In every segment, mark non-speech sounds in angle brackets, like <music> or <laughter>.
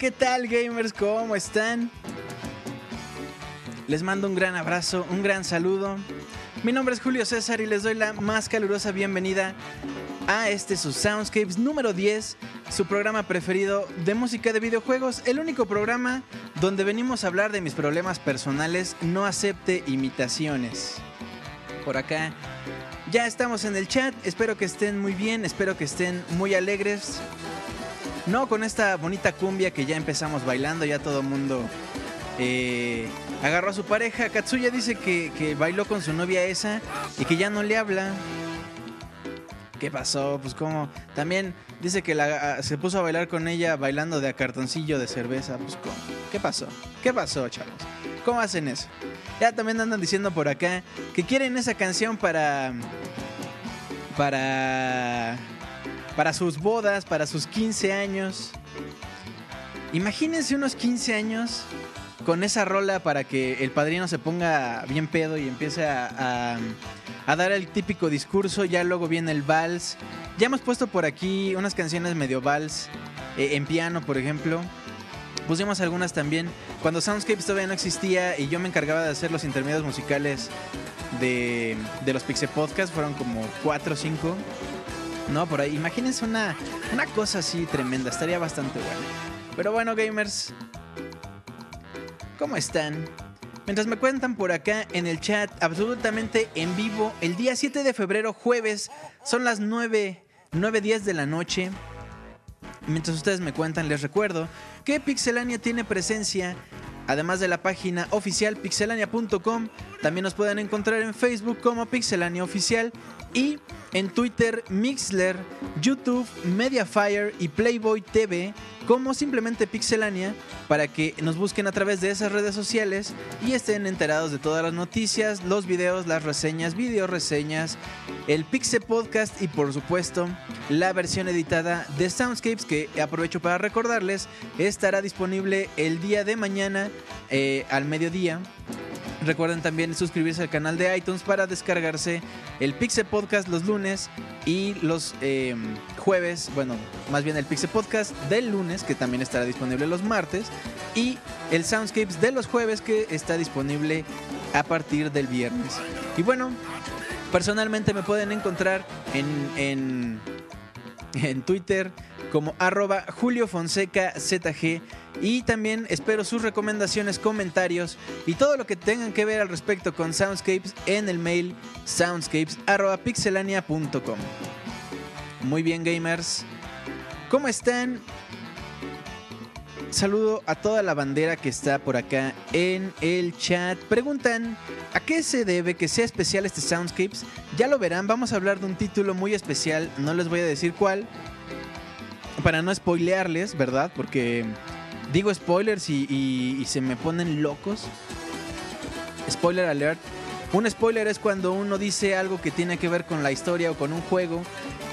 ¿Qué tal gamers? ¿Cómo están? Les mando un gran abrazo, un gran saludo. Mi nombre es Julio César y les doy la más calurosa bienvenida a este su Soundscapes número 10, su programa preferido de música de videojuegos, el único programa donde venimos a hablar de mis problemas personales, no acepte imitaciones. Por acá ya estamos en el chat, espero que estén muy bien, espero que estén muy alegres. No con esta bonita cumbia que ya empezamos bailando, ya todo mundo eh, agarró a su pareja. Katsuya dice que, que bailó con su novia esa y que ya no le habla. ¿Qué pasó? Pues como también dice que la- a- se puso a bailar con ella bailando de a cartoncillo de cerveza. Pues ¿cómo? ¿Qué pasó? ¿Qué pasó, chavos? ¿Cómo hacen eso? Ya también andan diciendo por acá que quieren esa canción para para para sus bodas, para sus 15 años. Imagínense unos 15 años con esa rola para que el padrino se ponga bien pedo y empiece a, a- dar el típico discurso. Ya luego viene el vals. Ya hemos puesto por aquí unas canciones medio vals eh, en piano, por ejemplo. Pusimos algunas también cuando Soundscapes todavía no existía y yo me encargaba de hacer los intermedios musicales de, de los Pixel Podcast. Fueron como 4 o 5. No, por ahí. Imagínense una, una cosa así tremenda. Estaría bastante bueno. Pero bueno, gamers. ¿Cómo están? Mientras me cuentan por acá en el chat, absolutamente en vivo, el día 7 de febrero, jueves, son las 9, 9.10 de la noche. Mientras ustedes me cuentan, les recuerdo que Pixelania tiene presencia, además de la página oficial pixelania.com, también nos pueden encontrar en Facebook como Pixelania Oficial Y en Twitter, Mixler, YouTube, Mediafire y Playboy TV como simplemente Pixelania para que nos busquen a través de esas redes sociales y estén enterados de todas las noticias, los videos, las reseñas, video reseñas, el Pixel Podcast y por supuesto la versión editada de Soundscapes que aprovecho para recordarles estará disponible el día de mañana eh, al mediodía Recuerden también suscribirse al canal de iTunes para descargarse el Pixel Podcast los lunes y los eh, jueves, bueno, más bien el Pixel Podcast del lunes, que también estará disponible los martes, y el Soundscapes de los jueves, que está disponible a partir del viernes. Y bueno, personalmente me pueden encontrar en, en, en Twitter como arroba Julio Fonseca y también espero sus recomendaciones, comentarios y todo lo que tengan que ver al respecto con Soundscapes en el mail soundscapes.pixelania.com. Muy bien gamers, ¿cómo están? Saludo a toda la bandera que está por acá en el chat. Preguntan, ¿a qué se debe que sea especial este Soundscapes? Ya lo verán, vamos a hablar de un título muy especial, no les voy a decir cuál, para no spoilearles, ¿verdad? Porque digo spoilers y, se me ponen locos. Spoiler alert. Un spoiler es cuando uno dice algo que tiene que ver con la historia o con un juego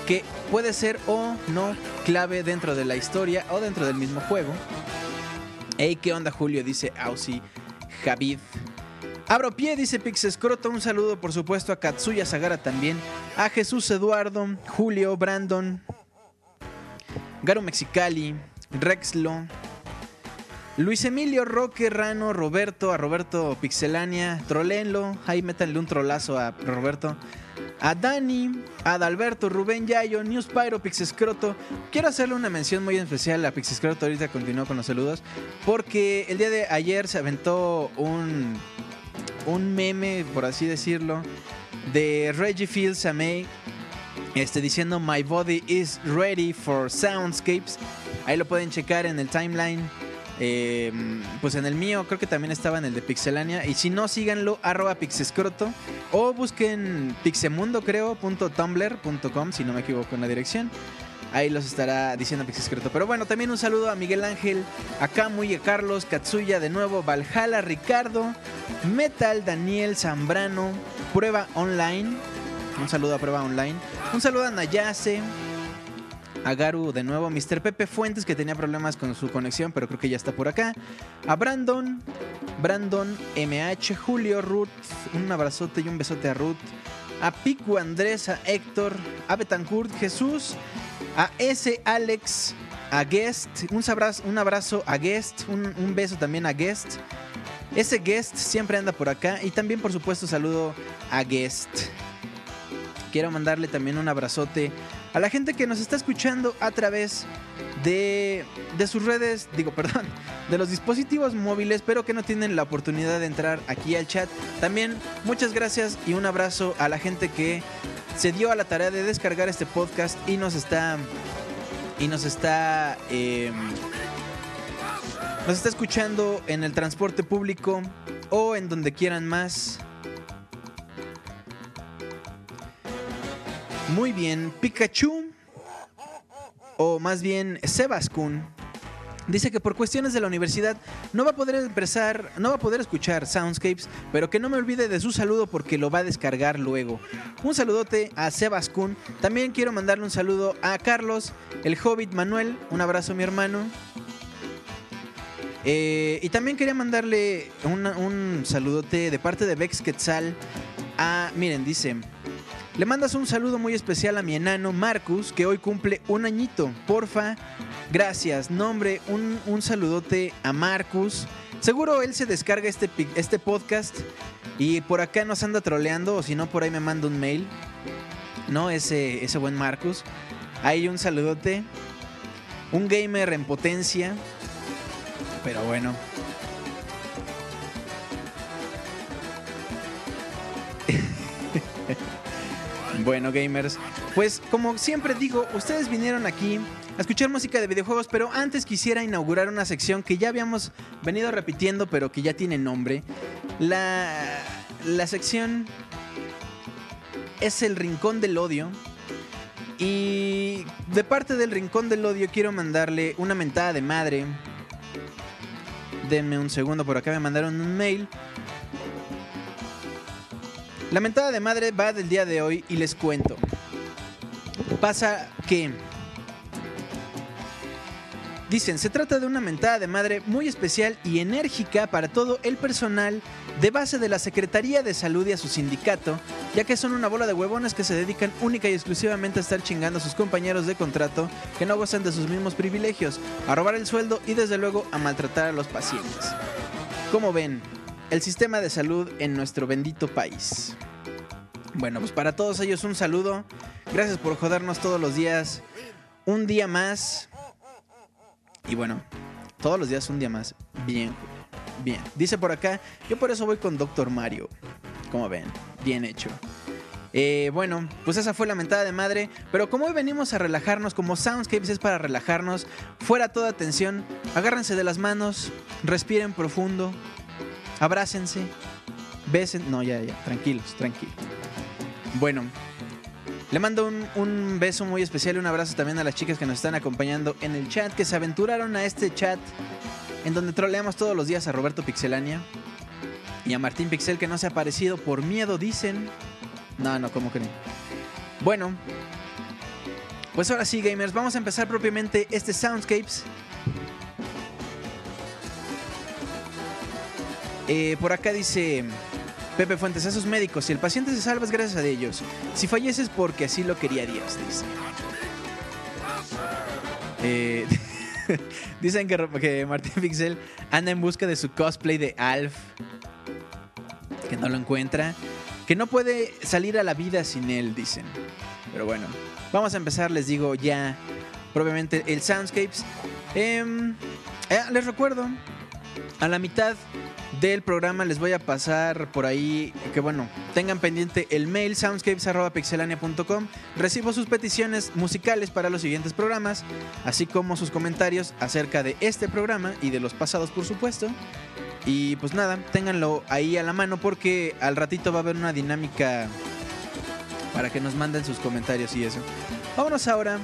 que puede ser o no clave dentro de la historia o dentro del mismo juego. Hey, ¿qué onda Julio? Dice Ausi Javid. Abro pie, dice Pixescroto. Un saludo, por supuesto, a Katsuya Sagara también. A Jesús Eduardo, Julio, Brandon, Garo Mexicali, Rexlo, Luis Emilio Roque Rano, Roberto, a Roberto Pixelania, trolenlo, ahí métanle un trolazo a Roberto. A Dani, a Adalberto, Rubén Yayo, News Pyro, Pixescroto. Quiero hacerle una mención muy especial a Pixescroto. Ahorita continúo con los saludos. Porque el día de ayer se aventó un, un meme, por así decirlo, de Reggie Fields a May. Este, diciendo My body is ready for soundscapes. Ahí lo pueden checar en el timeline eh, pues en el mío creo que también estaba en el de Pixelania. Y si no, síganlo, arroba pixescroto. O busquen pixemundo, creo, si no me equivoco en la dirección. Ahí los estará diciendo Pixescroto. Pero bueno, también un saludo a Miguel Ángel, a Kamui, a Carlos, Katsuya de nuevo, Valhalla, Ricardo, Metal, Daniel, Zambrano, Prueba Online. Un saludo a Prueba Online. Un saludo a Nayase, a Garu de nuevo, Mr. Pepe Fuentes que tenía problemas con su conexión, pero creo que ya está por acá. A Brandon, Brandon MH, Julio, Ruth, un abrazote y un besote a Ruth. A Pico Andrés, a Héctor, a Betancourt, Jesús, a S. Alex, a Guest, un abrazo, un abrazo a Guest, un, un beso también a Guest. Ese Guest siempre anda por acá y también por supuesto saludo a Guest. Quiero mandarle también un abrazote a la gente que nos está escuchando a través de, sus redes, digo, <laughs> perdón, de los dispositivos móviles, pero que no tienen la oportunidad de entrar aquí al chat. También muchas gracias y un abrazo a la gente que se dio a la tarea de descargar este podcast y nos está y nos está em, nos está escuchando en el transporte público o en donde quieran más. Muy bien, Pikachu, o más bien Sebaskun, dice que por cuestiones de la universidad no va a poder empezar, no va a poder escuchar Soundscapes, pero que no me olvide de su saludo porque lo va a descargar luego. Un saludote a Sebaskun. También quiero mandarle un saludo a Carlos, el Hobbit Manuel. Un abrazo, mi hermano. Eh, y también quería mandarle un, saludote de parte de Vex Quetzal a, miren, dice, le mandas un saludo muy especial a mi enano Marcus, que hoy cumple un añito. Porfa, gracias. Nombre, un, saludote a Marcus. Seguro él se descarga este, este podcast y por acá nos anda troleando, o si no, por ahí me manda un mail. ¿No? Ese, ese buen Marcus. Ahí un saludote. Un gamer en potencia. Pero bueno, Bueno, gamers, pues como siempre digo, ustedes vinieron aquí a escuchar música de videojuegos, pero antes quisiera inaugurar una sección que ya habíamos venido repitiendo, pero que ya tiene nombre. La, la sección es el Rincón del Odio. Y de parte del Rincón del Odio quiero mandarle una mentada de madre. Denme un segundo, por acá me mandaron un mail. La mentada de madre va del día de hoy y les cuento. Pasa que Dicen, se trata de una mentada de madre muy especial y enérgica para todo el personal de base de la Secretaría de Salud y a su sindicato, ya que son una bola de huevones que se dedican única y exclusivamente a estar chingando a sus compañeros de contrato que no gozan de sus mismos privilegios, a robar el sueldo y desde luego a maltratar a los pacientes. Como ven, el sistema de salud en nuestro bendito país. Bueno, pues para todos ellos un saludo. Gracias por jodernos todos los días. Un día más y bueno, todos los días un día más. Bien, bien. Dice por acá, yo por eso voy con Doctor Mario. Como ven, bien hecho. Eh, bueno, pues esa fue la mentada de madre. Pero como hoy venimos a relajarnos, como Soundscapes es para relajarnos, fuera toda tensión, agárrense de las manos, respiren profundo, abrácense, besen. No, ya, ya, tranquilos, tranquilos. Bueno, le mando un, beso muy especial y un abrazo también a las chicas que nos están acompañando en el chat, que se aventuraron a este chat en donde troleamos todos los días a Roberto Pixelania y a Martín Pixel que no se ha aparecido por miedo, dicen. No, no, ¿cómo creen? Bueno, pues ahora sí, gamers, vamos a empezar propiamente este Soundscapes. Eh, por acá dice... Pepe Fuentes, a sus médicos, si el paciente se salva es gracias a ellos. Si falleces porque así lo quería Dios, dice. Eh, <laughs> dicen que, que Martín Pixel anda en busca de su cosplay de Alf. Que no lo encuentra. Que no puede salir a la vida sin él, dicen. Pero bueno, vamos a empezar, les digo ya, probablemente el Soundscapes. Em, eh, les recuerdo, a la mitad del programa les voy a pasar por ahí que bueno, tengan pendiente el mail soundscapes.pixelania.com. Recibo sus peticiones musicales para los siguientes programas, así como sus comentarios acerca de este programa y de los pasados, por supuesto. Y pues nada, ténganlo ahí a la mano porque al ratito va a haber una dinámica para que nos manden sus comentarios y eso. Vámonos ahora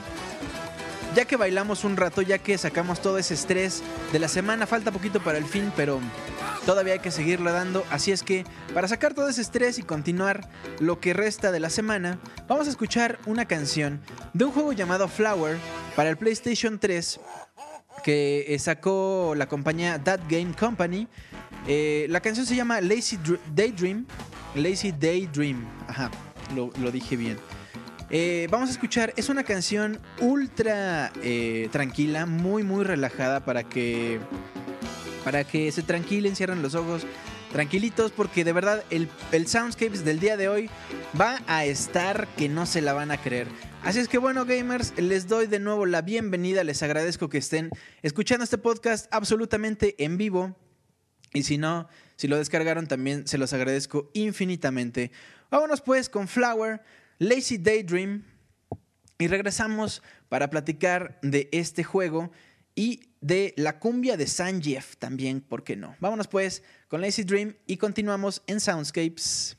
ya que bailamos un rato, ya que sacamos todo ese estrés de la semana, falta poquito para el fin, pero todavía hay que seguirlo dando. Así es que para sacar todo ese estrés y continuar lo que resta de la semana, vamos a escuchar una canción de un juego llamado Flower para el PlayStation 3 que sacó la compañía That Game Company. Eh, la canción se llama Lazy Daydream. Lazy Daydream. Ajá, lo, dije bien. Eh, vamos a escuchar, es una canción ultra eh, tranquila, muy muy relajada para que para que se tranquilen, cierren los ojos tranquilitos porque de verdad el, el Soundscapes del día de hoy va a estar que no se la van a creer. Así es que bueno gamers, les doy de nuevo la bienvenida, les agradezco que estén escuchando este podcast absolutamente en vivo y si no, si lo descargaron también se los agradezco infinitamente. Vámonos pues con Flower, Lazy Daydream y regresamos para platicar de este juego y de la cumbia de Sanjeev también, ¿por qué no? Vámonos pues con Lazy Dream y continuamos en Soundscapes.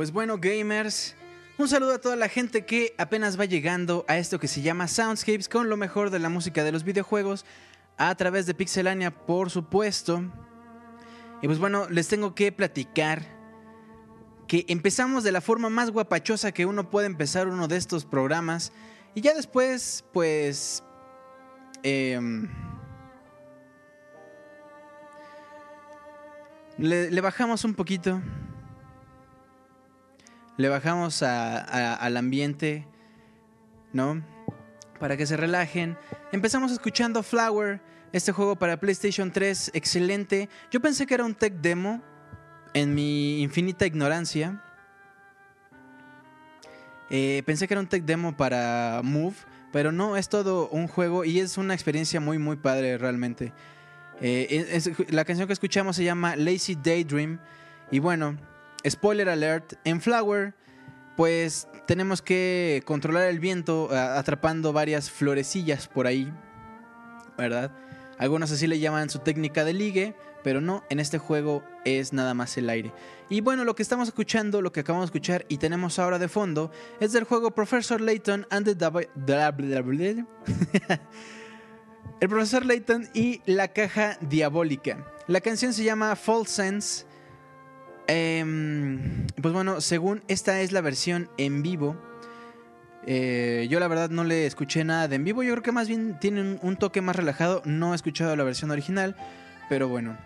Pues bueno, gamers, un saludo a toda la gente que apenas va llegando a esto que se llama Soundscapes con lo mejor de la música de los videojuegos a través de Pixelania, por supuesto. Y pues bueno, les tengo que platicar que empezamos de la forma más guapachosa que uno puede empezar uno de estos programas. Y ya después, pues... em, le, le bajamos un poquito. Le bajamos al ambiente, ¿no? Para que se relajen. Empezamos escuchando Flower, este juego para PlayStation 3, excelente. Yo pensé que era un tech demo, en mi infinita ignorancia. Eh, pensé que era un tech demo para Move, pero no, es todo un juego y es una experiencia muy, muy padre realmente. Eh, la canción que escuchamos se llama Lazy Daydream. Y bueno, spoiler alert, en Flower, pues tenemos que controlar el viento atrapando varias florecillas por ahí, ¿verdad? Algunos así le llaman su técnica de ligue, pero no, en este juego es nada más el aire. Y bueno, lo que estamos escuchando, lo que acabamos de escuchar y tenemos ahora de fondo, es del juego Professor Layton and the Dab- <laughs> El profesor Layton y la caja diabólica. La canción se llama False Sense. Em, pues bueno, según esta es la versión en vivo. Eh, yo la verdad no le escuché nada de en vivo. Yo creo que más bien tiene un, toque más relajado. No he escuchado la versión original. Pero bueno.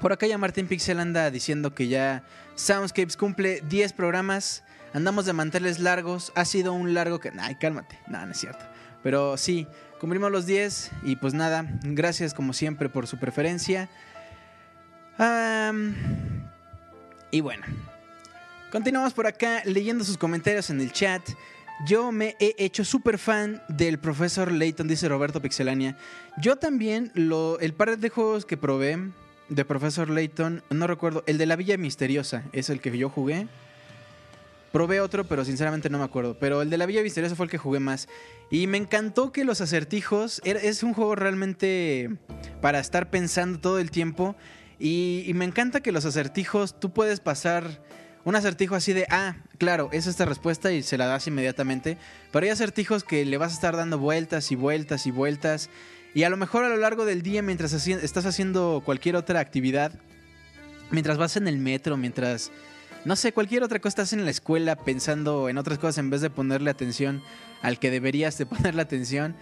Por acá ya Martín Pixel anda diciendo que ya Soundscapes cumple 10 programas. Andamos de manteles largos. Ha sido un largo que... Ay, cálmate. No, no es cierto. Pero sí, cumplimos los 10 y pues nada, gracias como siempre por su preferencia. Y bueno, continuamos por acá leyendo sus comentarios en el chat. Yo me he hecho súper fan del profesor Layton, dice Roberto Pixelania. Yo también, lo, el par de juegos que probé de profesor Layton, no recuerdo, el de la Villa Misteriosa es el que yo jugué. Probé otro, pero sinceramente no me acuerdo. Pero el de la Villa Misteriosa fue el que jugué más. Y me encantó que los acertijos. Es un juego realmente para estar pensando todo el tiempo. Y, me encanta que los acertijos tú puedes pasar un acertijo así de, ah, claro, es esta respuesta y se la das inmediatamente. Pero hay acertijos que le vas a estar dando vueltas y vueltas y vueltas. Y a lo mejor a lo largo del día, mientras estás haciendo cualquier otra actividad, mientras vas en el metro, mientras no sé, cualquier otra cosa estás en la escuela pensando en otras cosas en vez de ponerle atención al que deberías de <laughs> ponerle atención.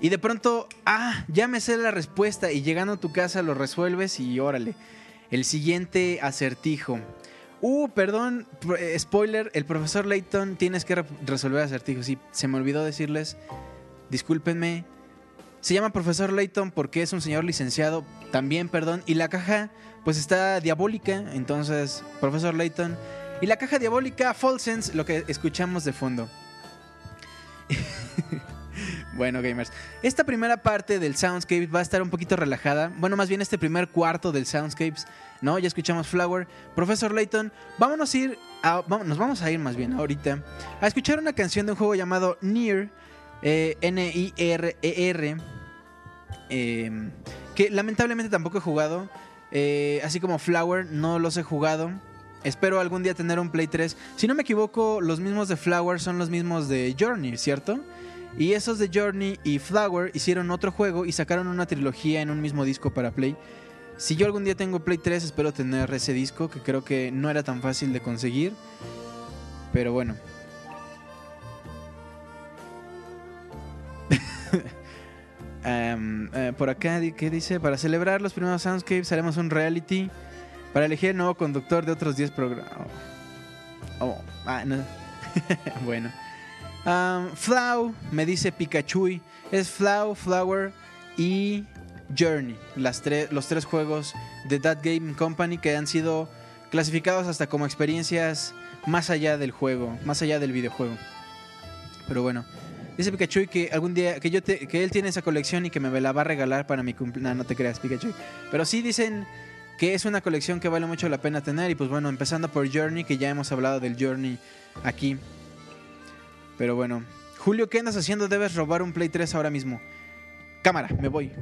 Y de pronto, ah, ya me sé la respuesta y llegando a tu casa lo resuelves y órale. El siguiente acertijo. Uh, perdón, eh, spoiler, el profesor Layton tienes que re- resolver acertijos. Sí, se me olvidó decirles, discúlpenme. Se llama profesor Layton porque es un señor licenciado, también, perdón. Y la caja, pues está diabólica, entonces, profesor Layton. Y la caja diabólica, Sense, lo que escuchamos de fondo. <laughs> bueno, gamers. Esta primera parte del Soundscape va a estar un poquito relajada. Bueno, más bien este primer cuarto del Soundscapes, ¿no? Ya escuchamos Flower. Profesor Layton, vámonos a ir. a- nos vamos a ir más bien ahorita a escuchar una canción de un juego llamado Near. N-I-R-E-R. eh, que lamentablemente tampoco he jugado. eh, así como Flower, no los he jugado. Espero algún día tener un Play 3. Si no me equivoco, los mismos de Flower son los mismos de Journey, ¿cierto? Y esos de Journey y Flower hicieron otro juego y sacaron una trilogía en un mismo disco para Play. Si yo algún día tengo Play 3, espero tener ese disco, que creo que no era tan fácil de conseguir. Pero bueno. <laughs> Eh, por acá, ¿qué dice? Para celebrar los primeros Soundscapes haremos un reality para elegir el nuevo conductor de otros 10 programas. Oh. Oh, ah, no. <laughs> bueno. Am, Flau, me dice Pikachu. Es Flau, Flower y Journey. Los tres juegos de That Game Company que han sido clasificados hasta como experiencias más allá del juego, más allá del videojuego. Pero bueno. Dice Pikachu que algún día, que yo que él tiene esa colección y que me la va a regalar para mi cumpleaños. No, no te creas, Pikachu. Pero sí dicen que es una colección que vale mucho la pena tener. Y pues bueno, empezando por Journey, que ya hemos hablado del Journey aquí. Pero bueno. Julio, ¿qué andas haciendo? Debes robar un Play 3 ahora mismo. Cámara, me voy.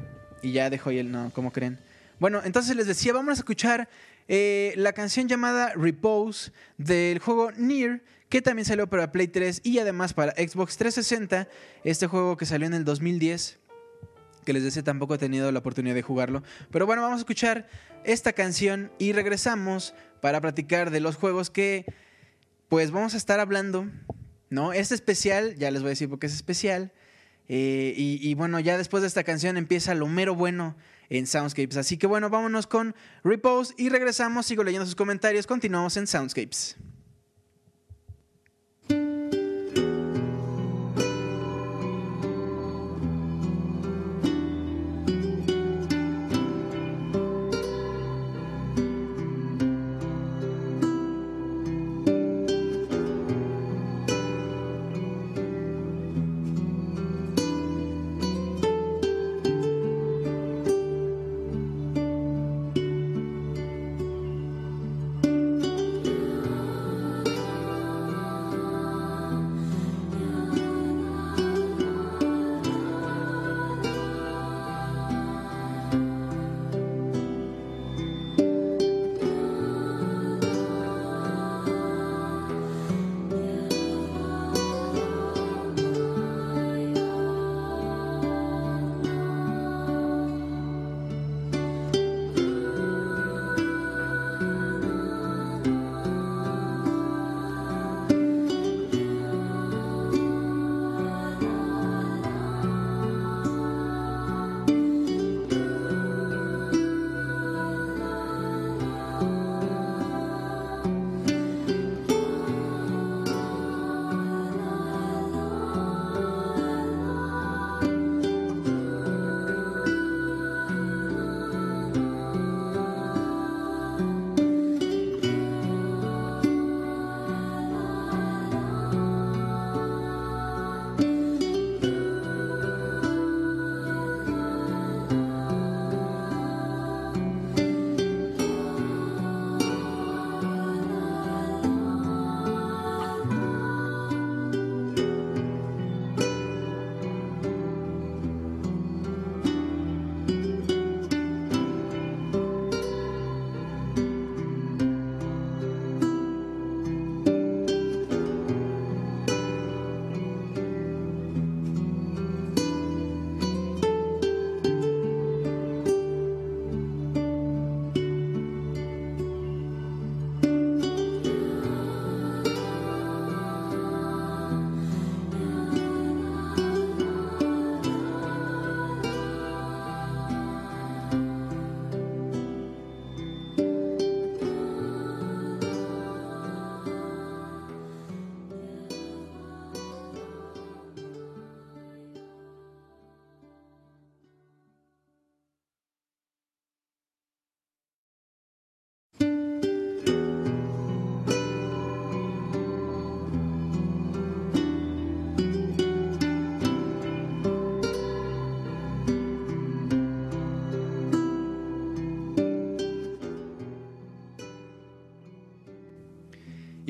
Y ya dejo ahí el no, ¿cómo creen? Bueno, entonces les decía, vamos a escuchar eh, la canción llamada Repose del juego Nier, que también salió para Play 3 y además para Xbox 360, este juego que salió en el 2010 que les decía tampoco he tenido la oportunidad de jugarlo. Pero bueno, vamos a escuchar esta canción y regresamos para platicar de los juegos que pues vamos a estar hablando, ¿no? Este especial, ya les voy a decir porque es especial. Eh, y, y, bueno, ya después de esta canción empieza lo mero bueno en Soundscapes. Así que bueno, vámonos con Repose y regresamos. Sigo leyendo sus comentarios. Continuamos en Soundscapes.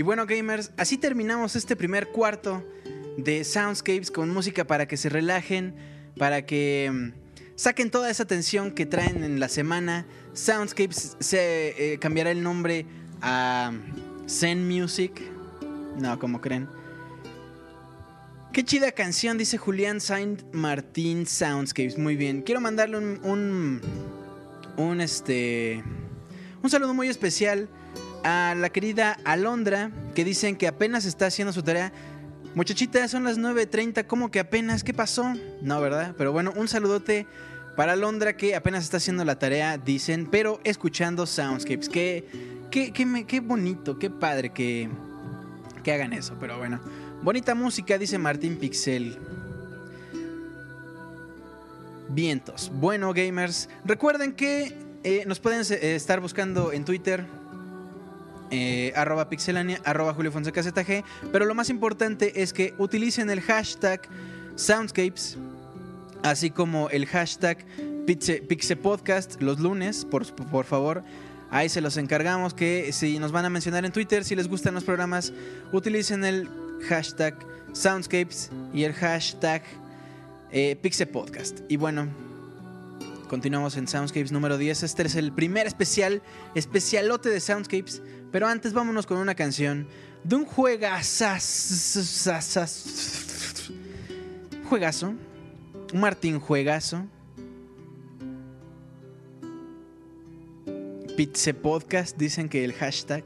Bueno, gamers, así terminamos este primer cuarto de Soundscapes con música para que se relajen, para que mm, saquen toda esa tensión que traen en la semana. Soundscapes se eh, cambiará el nombre a Zen Music. No, como creen. Qué chida canción, dice Julián Saint Martín Soundscapes. Muy bien. Quiero mandarle un, un, este, un saludo muy especial a la querida Alondra, que dicen que apenas está haciendo su tarea. Muchachita, son las 9.30, ¿cómo que apenas? ¿Qué pasó? No, ¿verdad? Pero bueno, un saludote para Alondra que apenas está haciendo la tarea, dicen, pero escuchando Soundscapes. Qué, qué, qué, bonito, qué padre que, que hagan eso, pero bueno. Bonita música, dice Martín Pixel. Vientos. Bueno, gamers, recuerden que eh, nos pueden eh, estar buscando en Twitter eh, arroba pixelania, arroba Julio Fonseca. Pero lo más importante es que utilicen el hashtag Soundscapes, así como el hashtag Pixepodcast los lunes, por, por favor. Ahí se los encargamos que si nos van a mencionar en Twitter, si les gustan los programas, utilicen el hashtag Soundscapes y el hashtag eh. Y bueno, Continuamos en Soundscapes número 10. Este es el primer especial, especialote de Soundscapes. Pero antes vámonos con una canción de un juegazo. Juegazo. Martín Juegazo. Pizze Podcast, dicen que el hashtag.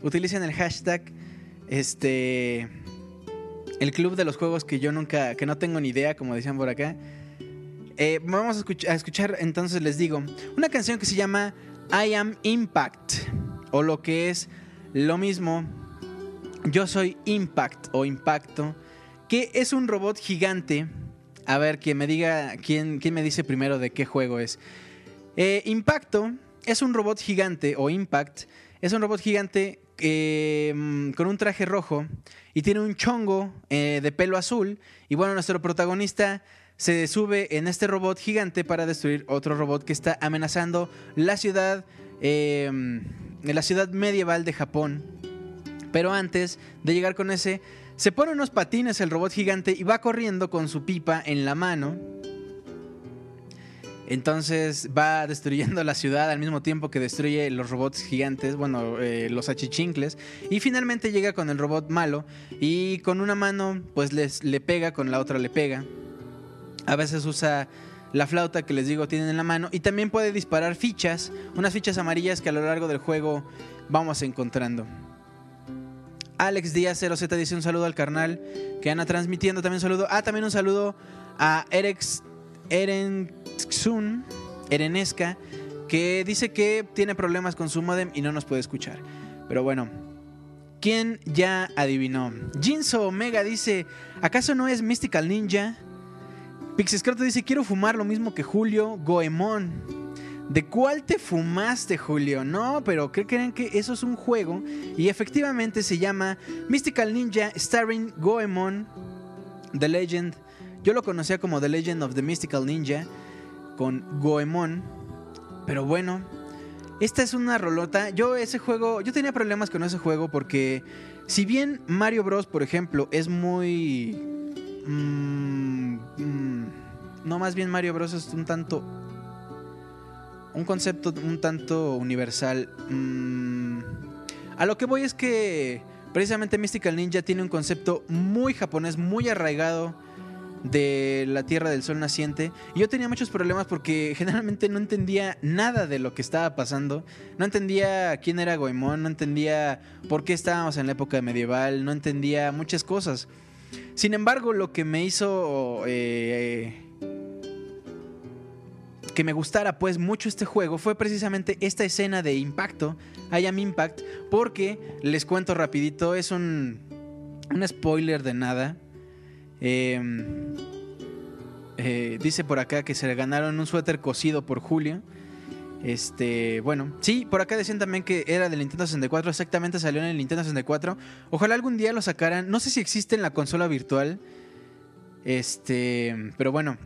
Utilicen el hashtag. Este. El club de los juegos que yo nunca. que no tengo ni idea, como decían por acá. Vamos a a escuchar, entonces les digo, una canción que se llama I Am Impact, o lo que es lo mismo, yo soy Impact o Impacto, que es un robot gigante. A ver, que me diga, quién, quién me dice primero de qué juego es. Eh, Impacto es un robot gigante, o Impact, es un robot gigante eh, con un traje rojo y tiene un chongo de pelo azul. Y bueno, nuestro protagonista se sube en este robot gigante para destruir otro robot que está amenazando la ciudad, em, la ciudad medieval de Japón. Pero antes de llegar con ese, se pone unos patines el robot gigante y va corriendo con su pipa en la mano. Entonces va destruyendo la ciudad al mismo tiempo que destruye los robots gigantes, bueno, eh, los achichincles. Y finalmente llega con el robot malo y con una mano pues les, le pega, con la otra le pega. A veces usa la flauta que les digo tienen en la mano y también puede disparar fichas, unas fichas amarillas que a lo largo del juego vamos encontrando. Alex Díaz 0Z dice un saludo al carnal que anda transmitiendo también un saludo. Ah, también un saludo a Erex Erenxun, Erenesca, que dice que tiene problemas con su modem y no nos puede escuchar. Pero bueno, ¿quién ya adivinó? Jinso Omega dice, ¿acaso no es Mystical Ninja? Pixescroto dice, quiero fumar lo mismo que Julio Goemon. ¿De cuál te fumaste, Julio? No, pero creen que eso es un juego y efectivamente se llama Mystical Ninja Starring Goemon, The Legend. Yo lo conocía como The Legend of the Mystical Ninja con Goemon, pero bueno, esta es una rolota. Yo ese juego, yo tenía problemas con ese juego porque si bien Mario Bros, por ejemplo, es muy Mm, mm, no, más bien Mario Bros. es un tanto. Un concepto un tanto universal. Mm, a lo que voy es que precisamente Mystical Ninja tiene un concepto muy japonés, muy arraigado de la Tierra del Sol naciente. Y yo tenía muchos problemas porque <laughs> generalmente no entendía nada de lo que estaba pasando. No entendía quién era Goemon, no entendía por qué estábamos en la época medieval, no entendía muchas cosas. Sin embargo, lo que me hizo eh, que me gustara pues mucho este juego fue precisamente esta escena de impacto, I Am Impact, porque les cuento rapidito, es un, un spoiler de nada. Em, eh, dice por acá que se ganaron un suéter cosido por Julio. Este, bueno, sí, por acá decían también que era del Nintendo 64, exactamente salió en el Nintendo 64. Ojalá algún día lo sacaran. No sé si existe en la consola virtual. Este, pero bueno,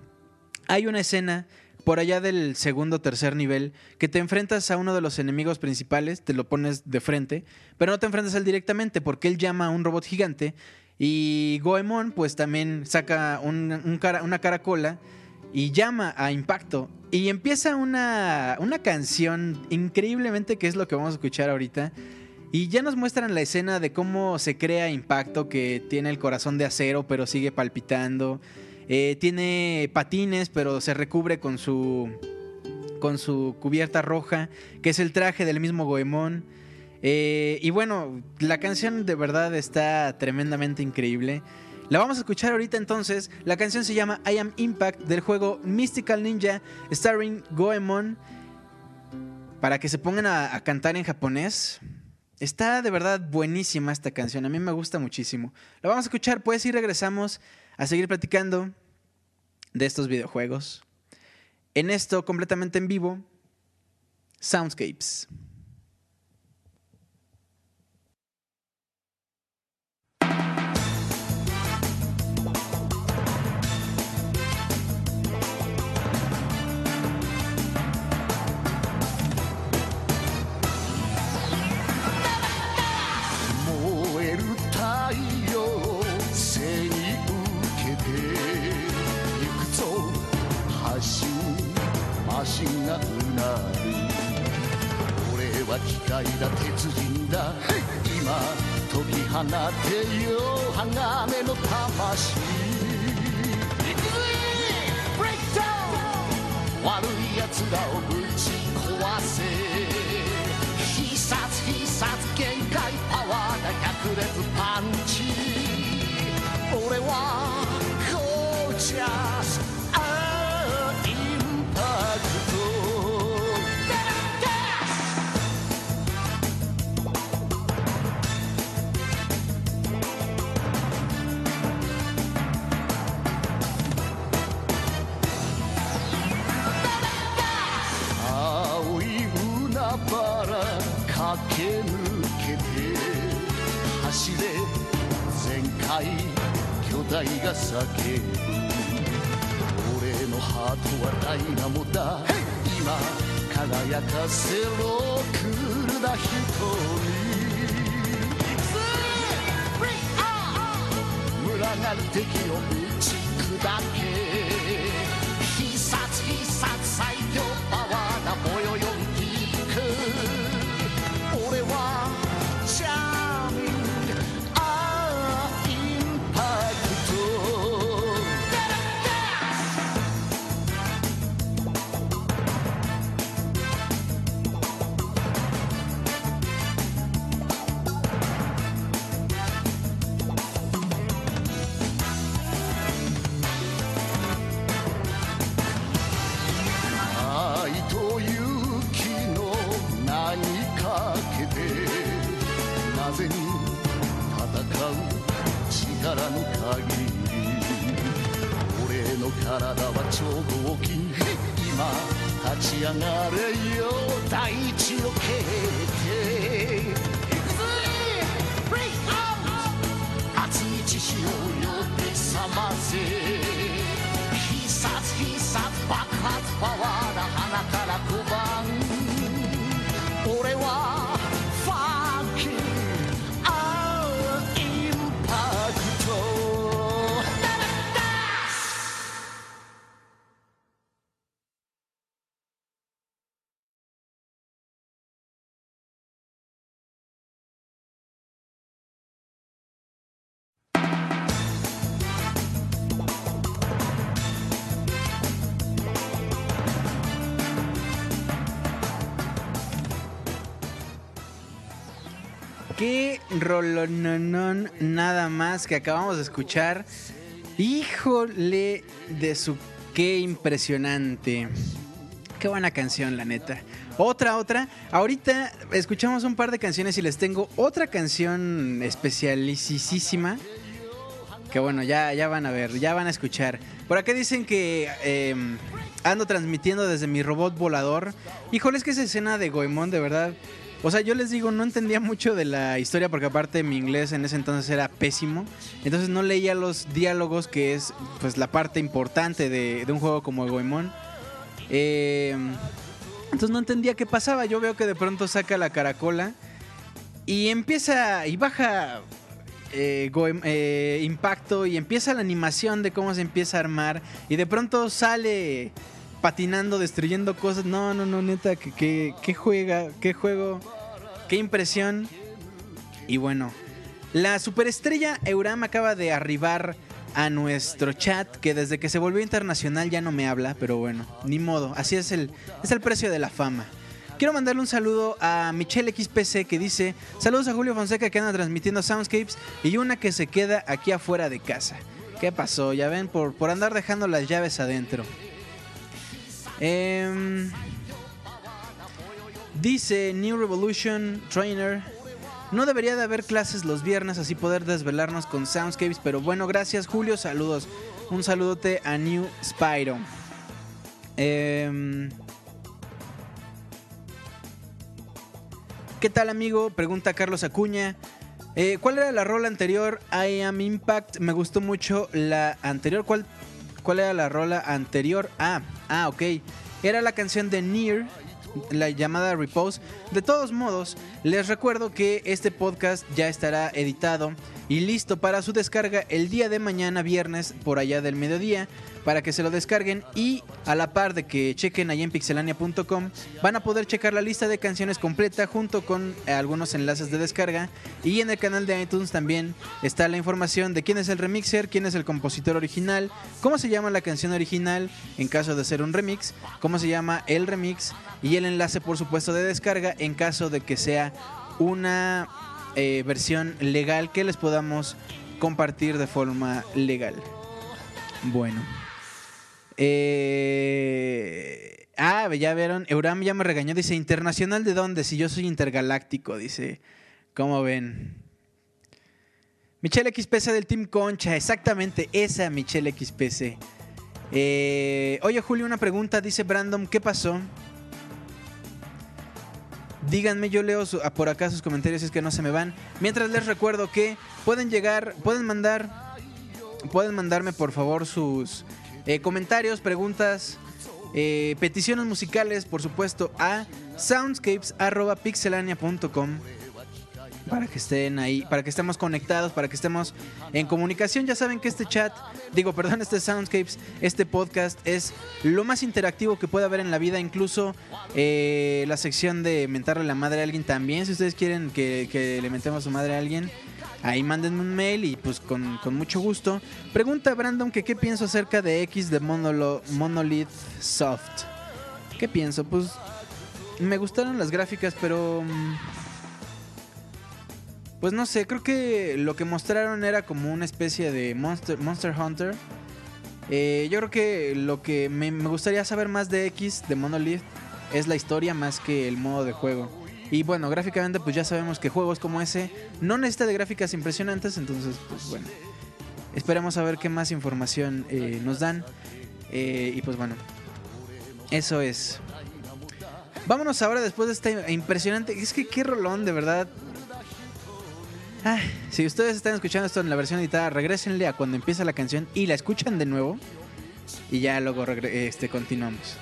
hay una escena por allá del segundo o tercer nivel que te enfrentas a uno de los enemigos principales, te lo pones de frente, pero no te enfrentas a él directamente porque él llama a un robot gigante y Goemon pues también saca una caracola y llama a Impacto. Y empieza una, una canción increíblemente que es lo que vamos a escuchar ahorita. Y ya nos muestran la escena de cómo se crea Impacto, que tiene el corazón de acero pero sigue palpitando. Eh, tiene patines pero se recubre con su, con su cubierta roja, que es el traje del mismo Goemon. Eh, y bueno, la canción de verdad está tremendamente increíble. La vamos a escuchar ahorita entonces. La canción se llama I Am Impact del juego Mystical Ninja starring Goemon. Para que se pongan a, cantar en japonés. Está de verdad buenísima esta canción. A mí me gusta muchísimo. La vamos a escuchar pues y regresamos a seguir platicando de estos videojuegos. En esto completamente en vivo. Soundscapes. がうなる俺は機械だ鉄人だ。今解き放てよ鋼の魂。いくぜブレイクダウン悪い奴らをぶち壊せ。必殺必殺限界パワーが炸裂。巨大が叫ぶ。俺のハートはダイナモだ。今輝かせろ。クールな瞳群がる敵を打ち砕け限り俺の体は超合金今立ち上がれよ大地を蹴っていくぜブレイクアウト熱い血潮を呼び覚ませ必殺必殺爆発パワーな鼻から小判 rolononón nada más que acabamos de escuchar. Híjole de su qué impresionante. Qué buena canción, la neta. Otra, otra. Ahorita escuchamos un par de canciones y les tengo otra canción especialicísima. Que bueno, ya, ya van a ver, ya van a escuchar. Por acá dicen que eh, ando transmitiendo desde mi robot volador. Híjole, es que esa escena de Goemon, de verdad. O sea, yo les digo, no entendía mucho de la historia porque aparte mi inglés en ese entonces era pésimo. Entonces no leía los diálogos, que es pues la parte importante de, un juego como Goemon. Eh, entonces no entendía qué pasaba. Yo veo que de pronto saca la caracola y empieza y baja eh, eh, impacto y empieza la animación de cómo se empieza a armar y de pronto sale patinando, destruyendo cosas. No, no, no, neta, que, que, que juega, qué juego, qué impresión. Y bueno, la superestrella Euram acaba de arribar a nuestro chat, que desde que se volvió internacional ya no me habla, pero bueno, ni modo, así es el, es el precio de la fama. Quiero mandarle un saludo a Michelle XPC que dice, saludos a Julio Fonseca que anda transmitiendo Soundscapes y una que se queda aquí afuera de casa. ¿Qué pasó? Ya ven, por, por andar dejando las llaves adentro. Em, dice New Revolution Trainer. No debería de haber clases los viernes, así poder desvelarnos con Soundscapes. Pero bueno, gracias Julio, saludos. Un saludote a New Spyro. Em, ¿Qué tal amigo? Pregunta Carlos Acuña. Eh, ¿Cuál era la rola anterior? I Am Impact. Me gustó mucho la anterior. ¿Cuál, ¿Cuál era la rola anterior? Ah, ah, ok. Era la canción de Near la llamada Repose. De todos modos, les recuerdo que este podcast ya estará editado y listo para su descarga el día de mañana viernes por allá del mediodía para que se lo descarguen y a la par de que chequen ahí en pixelania.com van a poder checar la lista de canciones completa junto con algunos enlaces de descarga y en el canal de iTunes también está la información de quién es el remixer, quién es el compositor original, cómo se llama la canción original en caso de ser un remix, cómo se llama el remix y el enlace por supuesto de descarga en caso de que sea una eh, versión legal que les podamos compartir de forma legal. Bueno. Eh, ah, ya vieron. Euram ya me regañó. Dice, ¿internacional de dónde? Si yo soy intergaláctico. Dice, ¿cómo ven? Michelle XPC del Team Concha. Exactamente, esa Michelle XPC. Eh, oye, Julio, una pregunta. Dice Brandon, ¿qué pasó? Díganme, yo leo por acá sus comentarios es que no se me van. Mientras les recuerdo que pueden llegar, pueden mandar, pueden mandarme por favor sus eh, comentarios, preguntas, eh, peticiones musicales, por supuesto, a soundscapes.pixelania.com para que estén ahí, para que estemos conectados, para que estemos en comunicación. Ya saben que este chat, digo, perdón, este Soundscapes, este podcast es lo más interactivo que puede haber en la vida. Incluso eh, la sección de mentarle la madre a alguien también. Si ustedes quieren que, le mentemos su madre a alguien, ahí mándenme un mail y pues con, mucho gusto. Pregunta Brandon que qué pienso acerca de X de Monolith Soft. ¿Qué pienso? Pues me gustaron las gráficas, pero... Mm, pues no sé, creo que lo que mostraron era como una especie de Monster, Monster Hunter. Eh, yo creo que lo que me, gustaría saber más de X, de Monolith, es la historia más que el modo de juego. Y bueno, gráficamente pues ya sabemos que juegos como ese no necesita de gráficas impresionantes, entonces pues bueno. Esperemos a ver qué más información eh, nos dan. Eh, y pues bueno, eso es. Vámonos ahora después de esta impresionante... Es que qué rolón, de verdad si ustedes están escuchando esto en la versión editada, regresenle a cuando empieza la canción y la escuchan de nuevo. Y ya luego este, continuamos.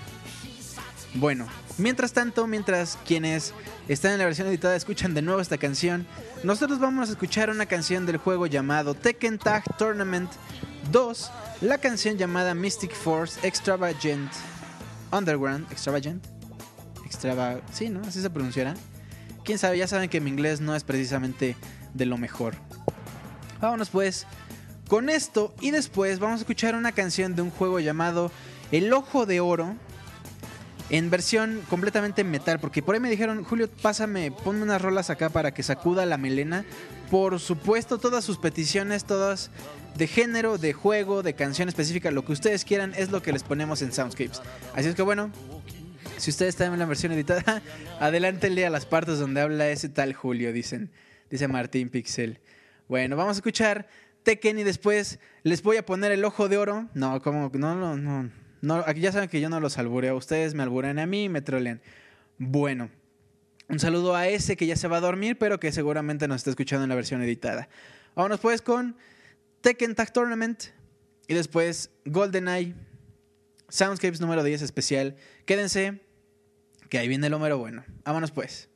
Bueno, mientras tanto, mientras quienes están en la versión editada escuchan de nuevo esta canción, nosotros vamos a escuchar una canción del juego llamado Tekken Tag Tournament 2, la canción llamada Mystic Force Extravagant Underground, Extravagant, Extrava, sí, ¿no? Así se pronunciará. Quién sabe, ya saben que mi inglés no es precisamente de lo mejor. Vámonos pues con esto y después vamos a escuchar una canción de un juego llamado El Ojo de Oro en versión completamente metal, porque por ahí me dijeron, Julio, pásame, ponme unas rolas acá para que sacuda la melena. Por supuesto, todas sus peticiones, todas de género, de juego, de canción específica, lo que ustedes quieran es lo que les ponemos en Soundscapes. Así es que bueno, si ustedes están en la versión editada, <laughs> adelántenle a las partes donde habla ese tal Julio, dicen dice Martín Pixel. Bueno, vamos a escuchar Tekken y después les voy a poner el ojo de oro. No, como no, no, no. No aquí ya saben que yo no los albureo. Ustedes me alburean a mí y me trolean. Bueno, un saludo a ese que ya se va a dormir, pero que seguramente nos está escuchando en la versión editada. Vámonos pues con Tekken Tag Tournament y después GoldenEye Soundscapes número 10 especial. Quédense, que ahí viene el número bueno. Vámonos pues.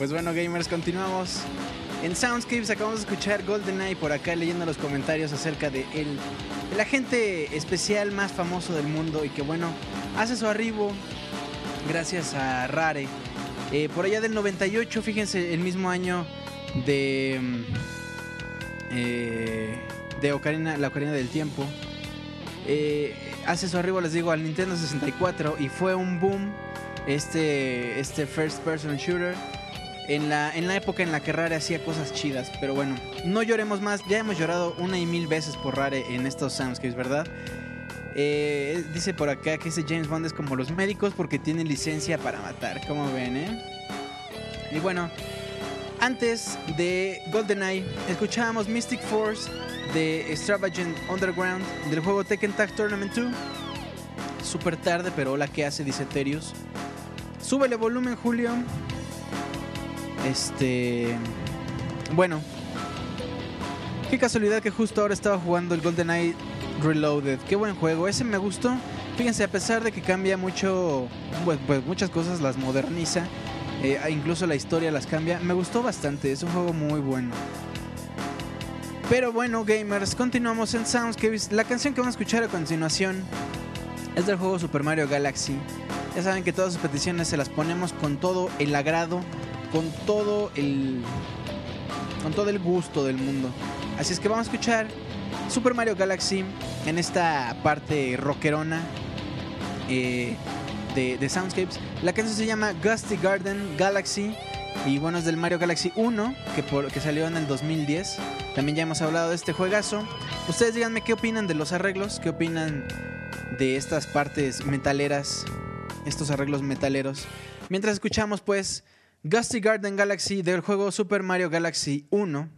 Pues bueno, gamers, continuamos. En Soundscapes acabamos de escuchar GoldenEye por acá leyendo los comentarios acerca de el, el agente especial más famoso del mundo y que bueno, hace su arribo gracias a Rare. Eh, por allá del 98, fíjense, el mismo año de... mm, eh, de Ocarina, la Ocarina del Tiempo. Eh, hace su arribo, les digo, al Nintendo 64 y fue un boom este, este first person shooter en la, en la época en la que Rare hacía cosas chidas. Pero bueno, no lloremos más, ya hemos llorado una y mil veces por Rare en estos soundscapes, ¿verdad? Eh, dice por acá que ese James Bond es como los médicos porque tiene licencia para matar, como ven, ¿eh? Y bueno, antes de GoldenEye, escuchábamos Mystic Force de Extravagant Underground del juego Tekken Tag Tournament 2. Super tarde, pero hola, ¿qué hace? Dice Terius. Súbele volumen, Julio. Este. Bueno. Qué casualidad que justo ahora estaba jugando el GoldenEye Reloaded. Qué buen juego. Ese me gustó. Fíjense, a pesar de que cambia mucho. Pues, pues muchas cosas las moderniza. eh, incluso la historia las cambia. Me gustó bastante. Es un juego muy bueno. Pero bueno, gamers, continuamos en Soundscapes. La canción que vamos a escuchar a continuación es del juego Super Mario Galaxy. Ya saben que todas sus peticiones se las ponemos con todo el agrado, con todo el con todo el gusto del mundo. Así es que vamos a escuchar Super Mario Galaxy en esta parte rockerona eh, de, de Soundscapes. La canción se llama Gusty Garden Galaxy y bueno, es del Mario Galaxy 1 que, por- que salió en el 2010. También ya hemos hablado de este juegazo. Ustedes díganme qué opinan de los arreglos, qué opinan de estas partes metaleras, estos arreglos metaleros. Mientras escuchamos pues Gusty Garden Galaxy del juego Super Mario Galaxy 1.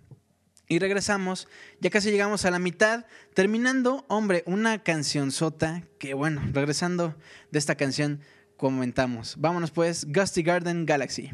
Y regresamos, ya casi llegamos a la mitad, terminando, hombre, una canción sota, que bueno, regresando de esta canción comentamos. Vámonos pues, Gusty Garden Galaxy.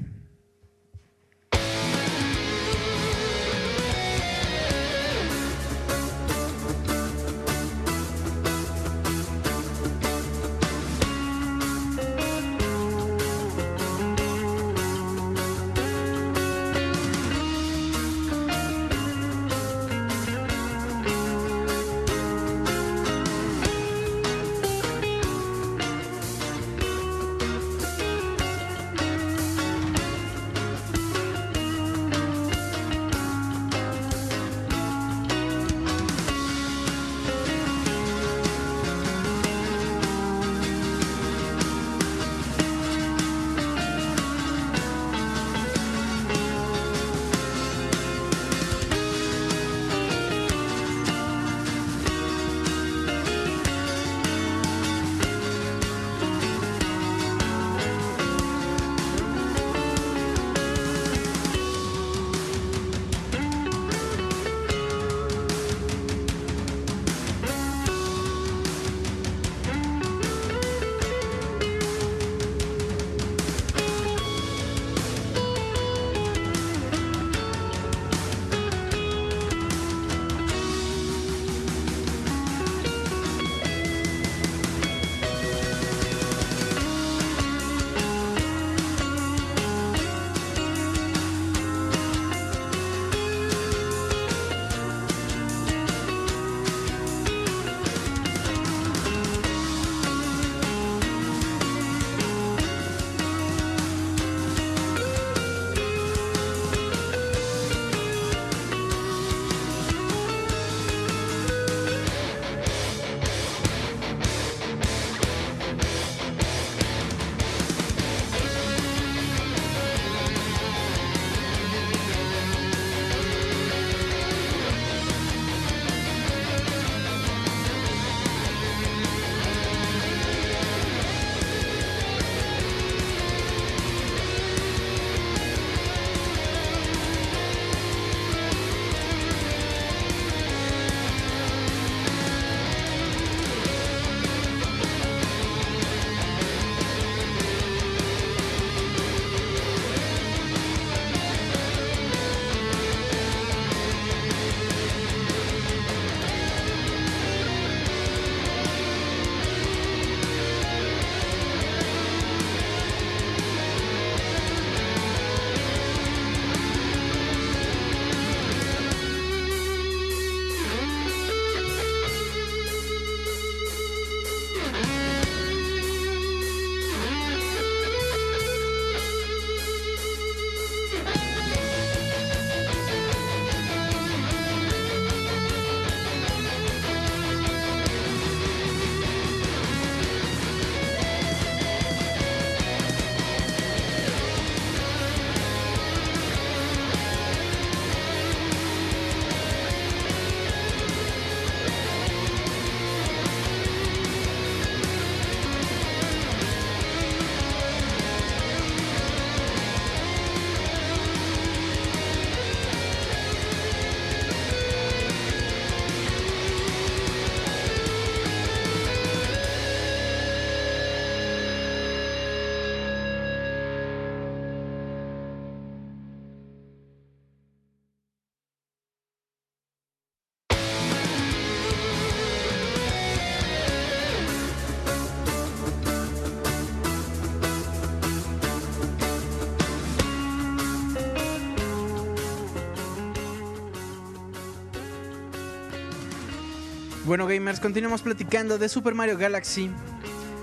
Bueno, gamers, continuamos platicando de Super Mario Galaxy.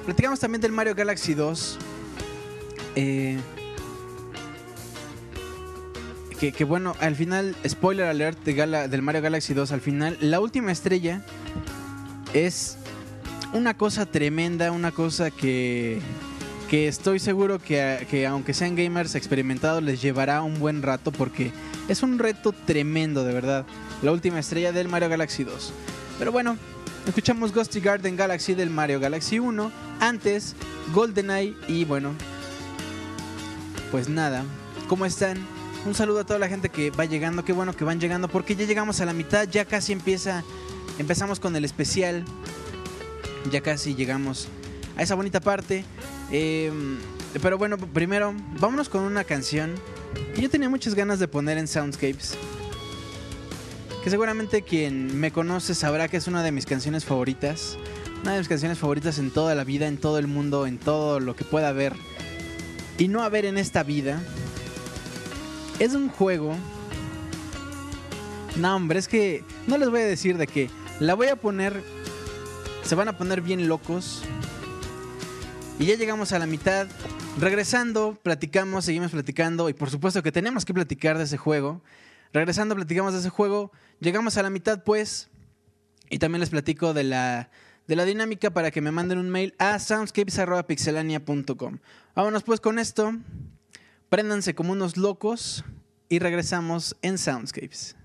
Platicamos también del Mario Galaxy 2. Eh, que, bueno, al final, spoiler alert de del Mario Galaxy 2, al final, la última estrella es una cosa tremenda, una cosa que, que estoy seguro que, que aunque sean gamers experimentados les llevará un buen rato porque es un reto tremendo, de verdad. La última estrella del Mario Galaxy 2. Pero bueno, escuchamos Ghosty Garden Galaxy del Mario Galaxy 1. Antes, GoldenEye y bueno, pues nada, ¿cómo están? Un saludo a toda la gente que va llegando, qué bueno que van llegando porque ya llegamos a la mitad, ya casi empieza, empezamos con el especial, ya casi llegamos a esa bonita parte. Eh, pero bueno, primero, vámonos con una canción que yo tenía muchas ganas de poner en Soundscapes. Que seguramente quien me conoce sabrá que es una de mis canciones favoritas. Una de mis canciones favoritas en toda la vida, en todo el mundo, en todo lo que pueda haber. Y no haber en esta vida. Es un juego. No, hombre, es que no les voy a decir de que la voy a poner. Se van a poner bien locos. Y ya llegamos a la mitad. Regresando, platicamos, seguimos platicando. Y por supuesto que tenemos que platicar de ese juego. Regresando, platicamos de ese juego. Llegamos a la mitad, pues. Y también les platico de la, de la dinámica para que me manden un mail a soundscapes.pixelania.com. Vámonos pues con esto. Préndanse como unos locos. Y regresamos en Soundscapes.「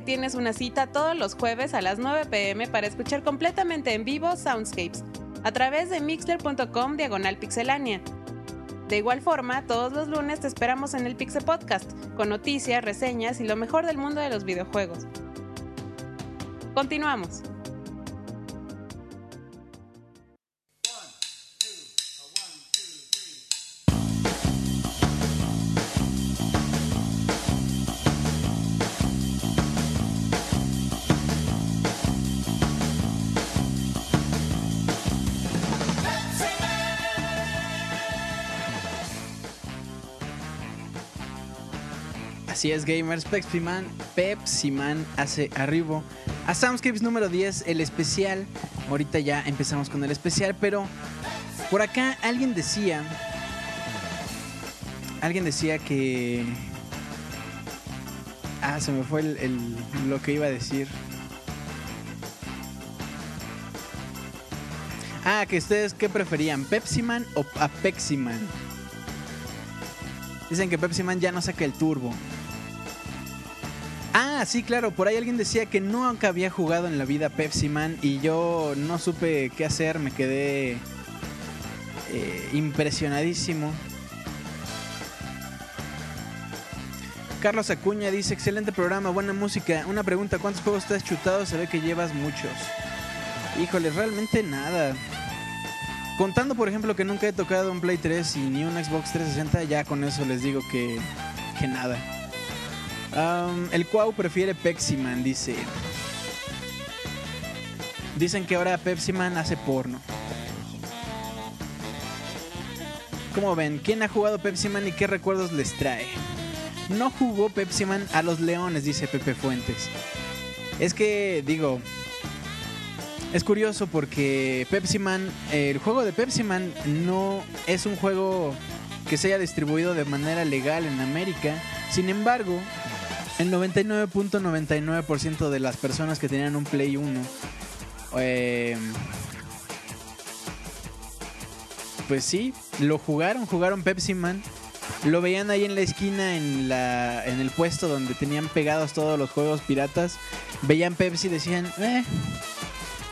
tienes una cita todos los jueves a las 9 pm para escuchar completamente en vivo Soundscapes a través de mixler.com diagonal pixelania. De igual forma, todos los lunes te esperamos en el Pixel Podcast, con noticias, reseñas y lo mejor del mundo de los videojuegos. Continuamos. Así es, gamers. Pepsi Man, Pepsi Man hace arribo a Soundscapes número 10, el especial. Ahorita ya empezamos con el especial, pero por acá alguien decía. Alguien decía que. Ah, se me fue el- lo que iba a decir. Ah, que ustedes qué preferían, Pepsi Man o a Pepsi Man. Dicen que Pepsi Man ya no saca el turbo. Ah, sí, claro, por ahí alguien decía que nunca había jugado en la vida Pepsi Man y yo no supe qué hacer, me quedé eh, impresionadísimo. Carlos Acuña dice, excelente programa, buena música. Una pregunta, ¿cuántos juegos has chutado? Se ve que llevas muchos. Híjole, realmente nada. Contando, por ejemplo, que nunca he tocado un Play 3 y ni un Xbox 360, ya con eso les digo que, que nada. El Cuau prefiere Pepsi Man, dice. Dicen que ahora Pepsi Man hace porno. ¿Cómo ven? ¿Quién ha jugado Pepsi Man y qué recuerdos les trae? No jugó Pepsi Man a los leones, dice Pepe Fuentes. Es que, digo, es curioso porque Pepsi Man, eh, el juego de Pepsi Man no es un juego que se haya distribuido de manera legal en América. Sin embargo, el 99.99% de las personas que tenían un Play 1, eh, pues sí, lo jugaron, jugaron Pepsi Man. Lo veían ahí en la esquina, en, la, en el puesto donde tenían pegados todos los juegos piratas. Veían Pepsi y decían, eh,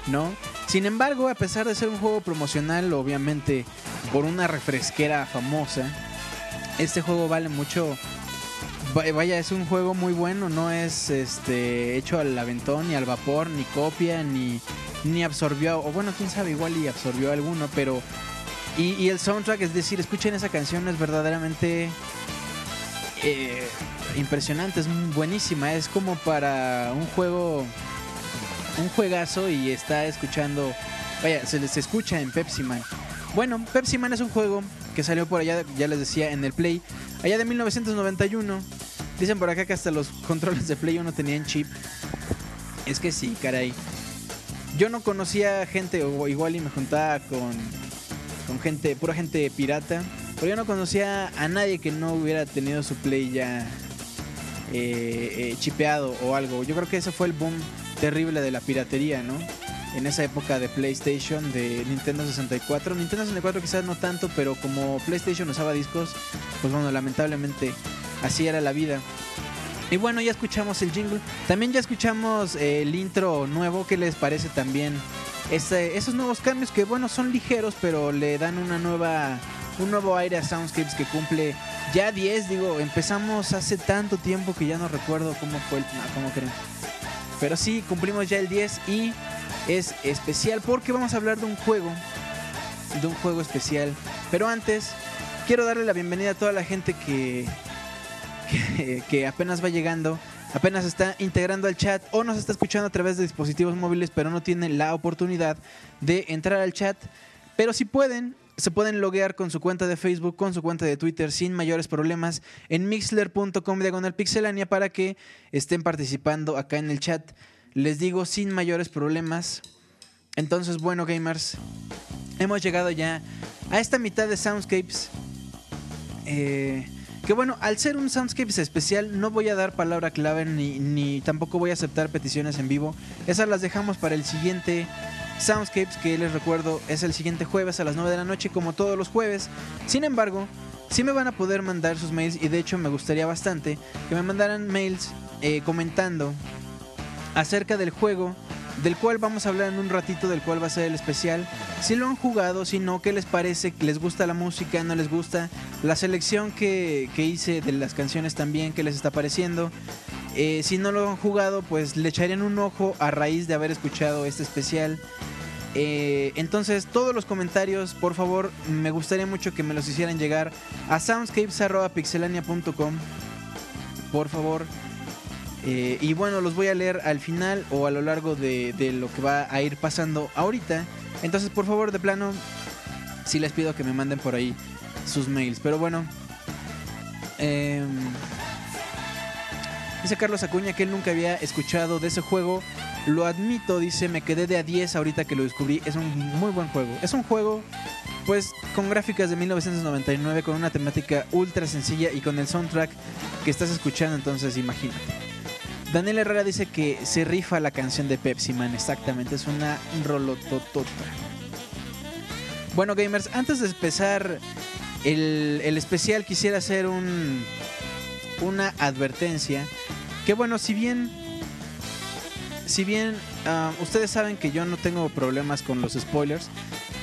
no. Sin embargo, a pesar de ser un juego promocional, obviamente por una refresquera famosa, este juego vale mucho. Va- Vaya, es un juego muy bueno, no es este hecho al aventón ni al vapor, ni copia, ni, ni absorbió, o bueno, quién sabe, igual y absorbió alguno, pero... Y, y el soundtrack, es decir, escuchen esa canción, es verdaderamente eh, impresionante, es buenísima, es como para un juego, un juegazo y está escuchando, vaya, se les escucha en Pepsi Man. Bueno, Pepsi Man es un juego que salió por allá, ya les decía, en el Play, allá de 1991. Dicen por acá que hasta los controles de Play 1 tenían chip. Es que sí, caray. Yo no conocía gente, o igual y me juntaba con, con gente, pura gente pirata. Pero yo no conocía a nadie que no hubiera tenido su Play ya eh, eh, chipeado o algo. Yo creo que ese fue el boom terrible de la piratería, ¿no? En esa época de PlayStation, de Nintendo 64. Nintendo 64 quizás no tanto, pero como PlayStation usaba discos, pues bueno, lamentablemente así era la vida. Y bueno, ya escuchamos el jingle. También ya escuchamos eh, el intro nuevo. ¿Qué les parece también? Esos nuevos cambios que bueno, son ligeros, pero le dan una nueva, un nuevo aire a Soundscapes que cumple ya 10. Digo, empezamos hace tanto tiempo que ya no recuerdo cómo fue el... No, ¿cómo creen? Pero sí, cumplimos ya el 10 y es especial porque vamos a hablar de un juego. De un juego especial. Pero antes, quiero darle la bienvenida a toda la gente que, que, apenas va llegando, apenas está integrando al chat o nos está escuchando a través de dispositivos móviles, pero no tienen la oportunidad de entrar al chat. Pero si pueden, se pueden loguear con su cuenta de Facebook, con su cuenta de Twitter sin mayores problemas en mixler.com diagonal pixelania para que estén participando acá en el chat. Les digo sin mayores problemas. Entonces, bueno, gamers, hemos llegado ya a esta mitad de Soundscapes. Eh, que bueno, al ser un Soundscapes especial, no voy a dar palabra clave ni, tampoco voy a aceptar peticiones en vivo. Esas las dejamos para el siguiente Soundscapes, que les recuerdo es el siguiente jueves a las 9 de la noche, como todos los jueves. Sin embargo, sí me van a poder mandar sus mails y de hecho me gustaría bastante que me mandaran mails eh, comentando acerca del juego, del cual vamos a hablar en un ratito, del cual va a ser el especial. Si lo han jugado, si no, ¿qué les parece? ¿Les gusta la música? ¿No les gusta? La selección que, que hice de las canciones también, ¿qué les está pareciendo? Eh, si no lo han jugado, pues le echarían un ojo a raíz de haber escuchado este especial. Eh, entonces, todos los comentarios, por favor, me gustaría mucho que me los hicieran llegar a soundscapes.pixelania.com. Por favor. Eh, y bueno, los voy a leer al final o a lo largo de, lo que va a ir pasando ahorita. Entonces, por favor, de plano, sí les pido que me manden por ahí sus mails. Pero bueno. Eh, Dice Carlos Acuña que él nunca había escuchado de ese juego. Lo admito, dice, me quedé de a 10 ahorita que lo descubrí. Es un muy buen juego. Es un juego, pues, con gráficas de 1999, con una temática ultra sencilla y con el soundtrack que estás escuchando, entonces imagínate. Daniel Herrera dice que se rifa la canción de Pepsi Man, exactamente, es una rolototota. Bueno, gamers, antes de empezar el, el especial, quisiera hacer un, una advertencia que bueno, si bien si bien uh, ustedes saben que yo no tengo problemas con los spoilers,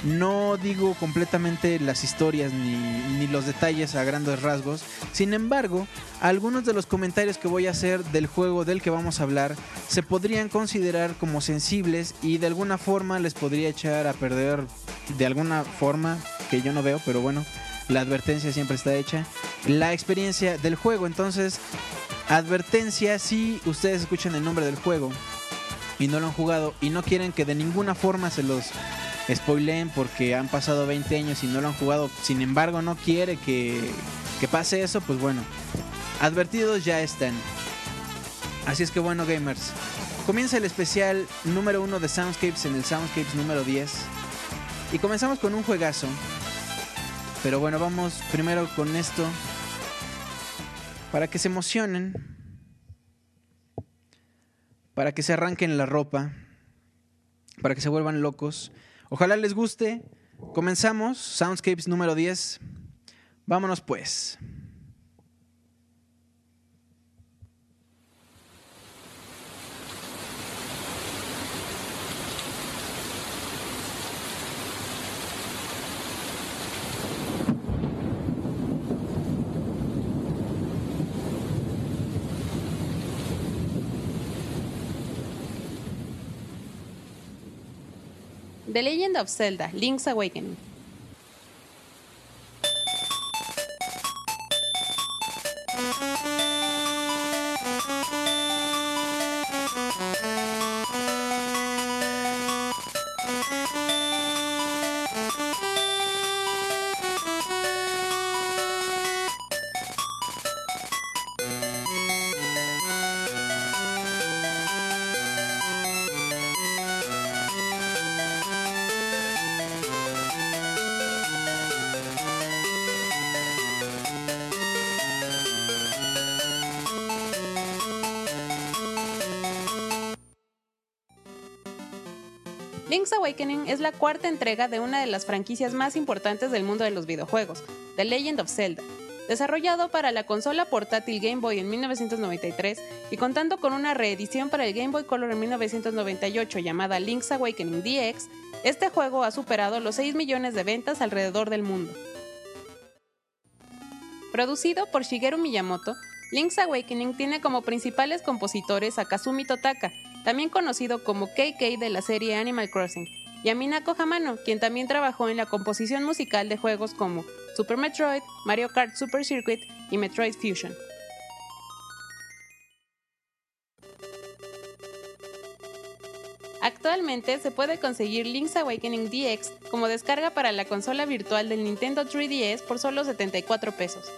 no digo completamente las historias ni, ni, los detalles a grandes rasgos. Sin embargo, algunos de los comentarios que voy a hacer del juego del que vamos a hablar se podrían considerar como sensibles y de alguna forma les podría echar a perder de alguna forma que yo no veo, pero bueno, la advertencia siempre está hecha. La experiencia del juego, entonces Advertencia, si ustedes escuchan el nombre del juego y no lo han jugado y no quieren que de ninguna forma se los spoileen porque han pasado 20 años y no lo han jugado, sin embargo no quiere que, que pase eso, pues bueno, advertidos ya están. Así es que bueno gamers, comienza el especial número 1 de Soundscapes en el Soundscapes número 10 y comenzamos con un juegazo. Pero bueno, vamos primero con esto para que se emocionen, para que se arranquen la ropa, para que se vuelvan locos. Ojalá les guste. Comenzamos, Soundscapes número 10. Vámonos pues. The Legend of Zelda Link's Awakening. Awakening es la cuarta entrega de una de las franquicias más importantes del mundo de los videojuegos, The Legend of Zelda. Desarrollado para la consola portátil Game Boy en 1993 y contando con una reedición para el Game Boy Color en 1998 llamada Link's Awakening DX, este juego ha superado los 6 millones de ventas alrededor del mundo. Producido por Shigeru Miyamoto, Link's Awakening tiene como principales compositores a Kazumi Totaka, también conocido como KK de la serie Animal Crossing, y a Minako Hamano, quien también trabajó en la composición musical de juegos como Super Metroid, Mario Kart Super Circuit y Metroid Fusion. Actualmente se puede conseguir Link's Awakening DX como descarga para la consola virtual del Nintendo 3DS por solo 74 pesos.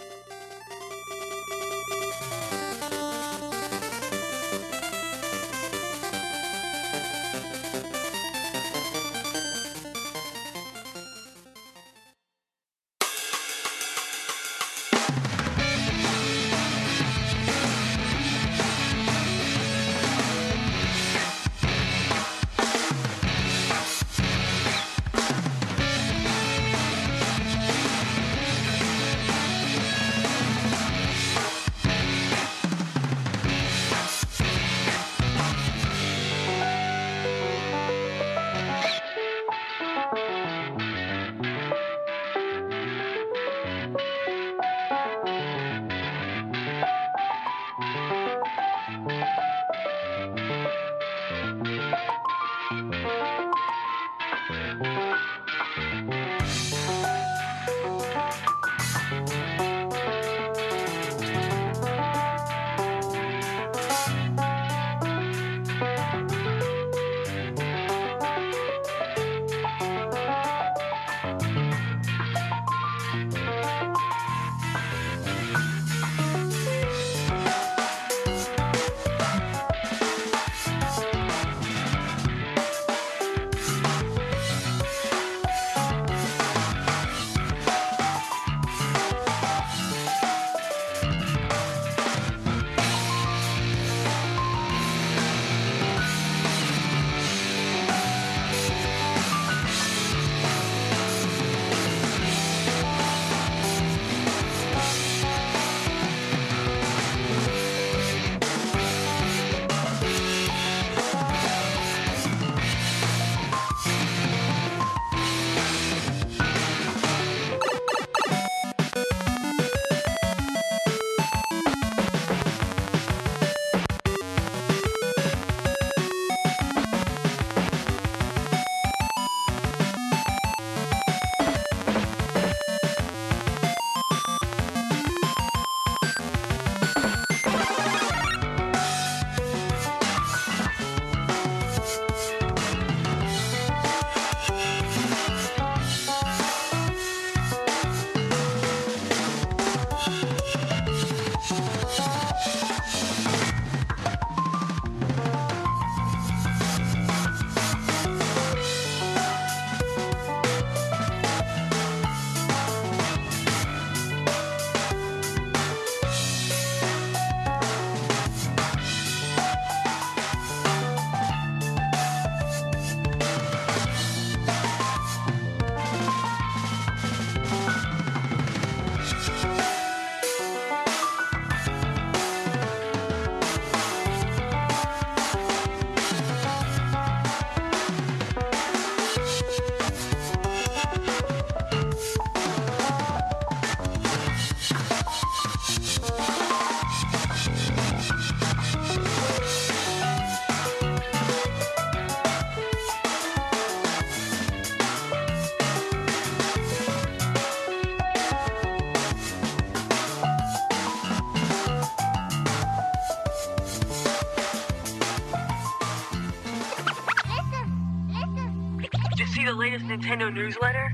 Newsletter?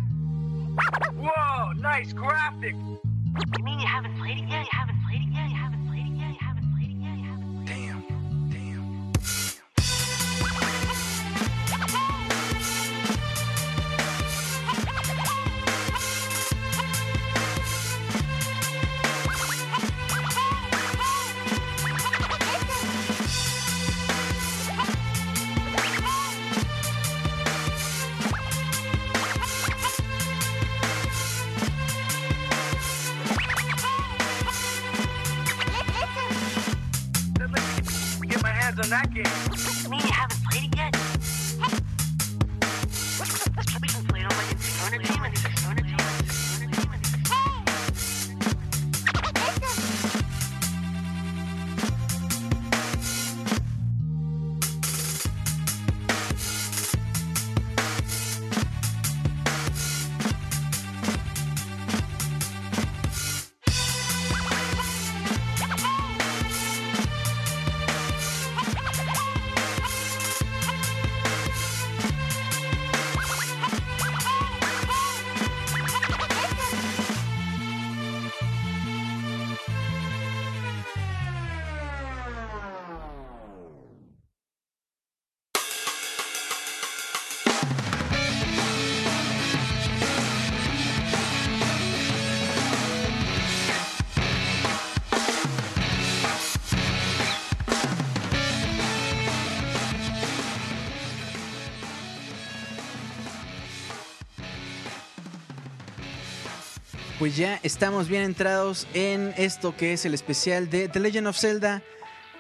Pues ya estamos bien entrados en esto que es el especial de The Legend of Zelda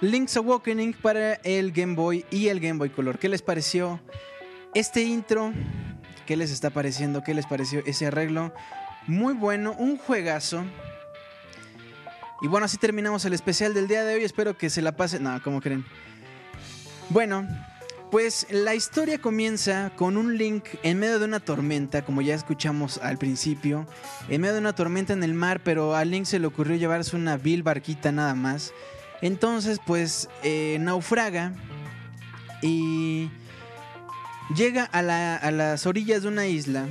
Link's Awakening para el Game Boy y el Game Boy Color. ¿Qué les pareció este intro? ¿Qué les está pareciendo? ¿Qué les pareció ese arreglo? Muy bueno, un juegazo. Y bueno, así terminamos el especial del día de hoy. Espero que se la pasen. No, ¿cómo creen? Bueno, pues la historia comienza con un Link en medio de una tormenta, como ya escuchamos al principio, en medio de una tormenta en el mar, pero a Link se le ocurrió llevarse una vil barquita nada más. Entonces, pues eh, naufraga y llega a, a las orillas de una isla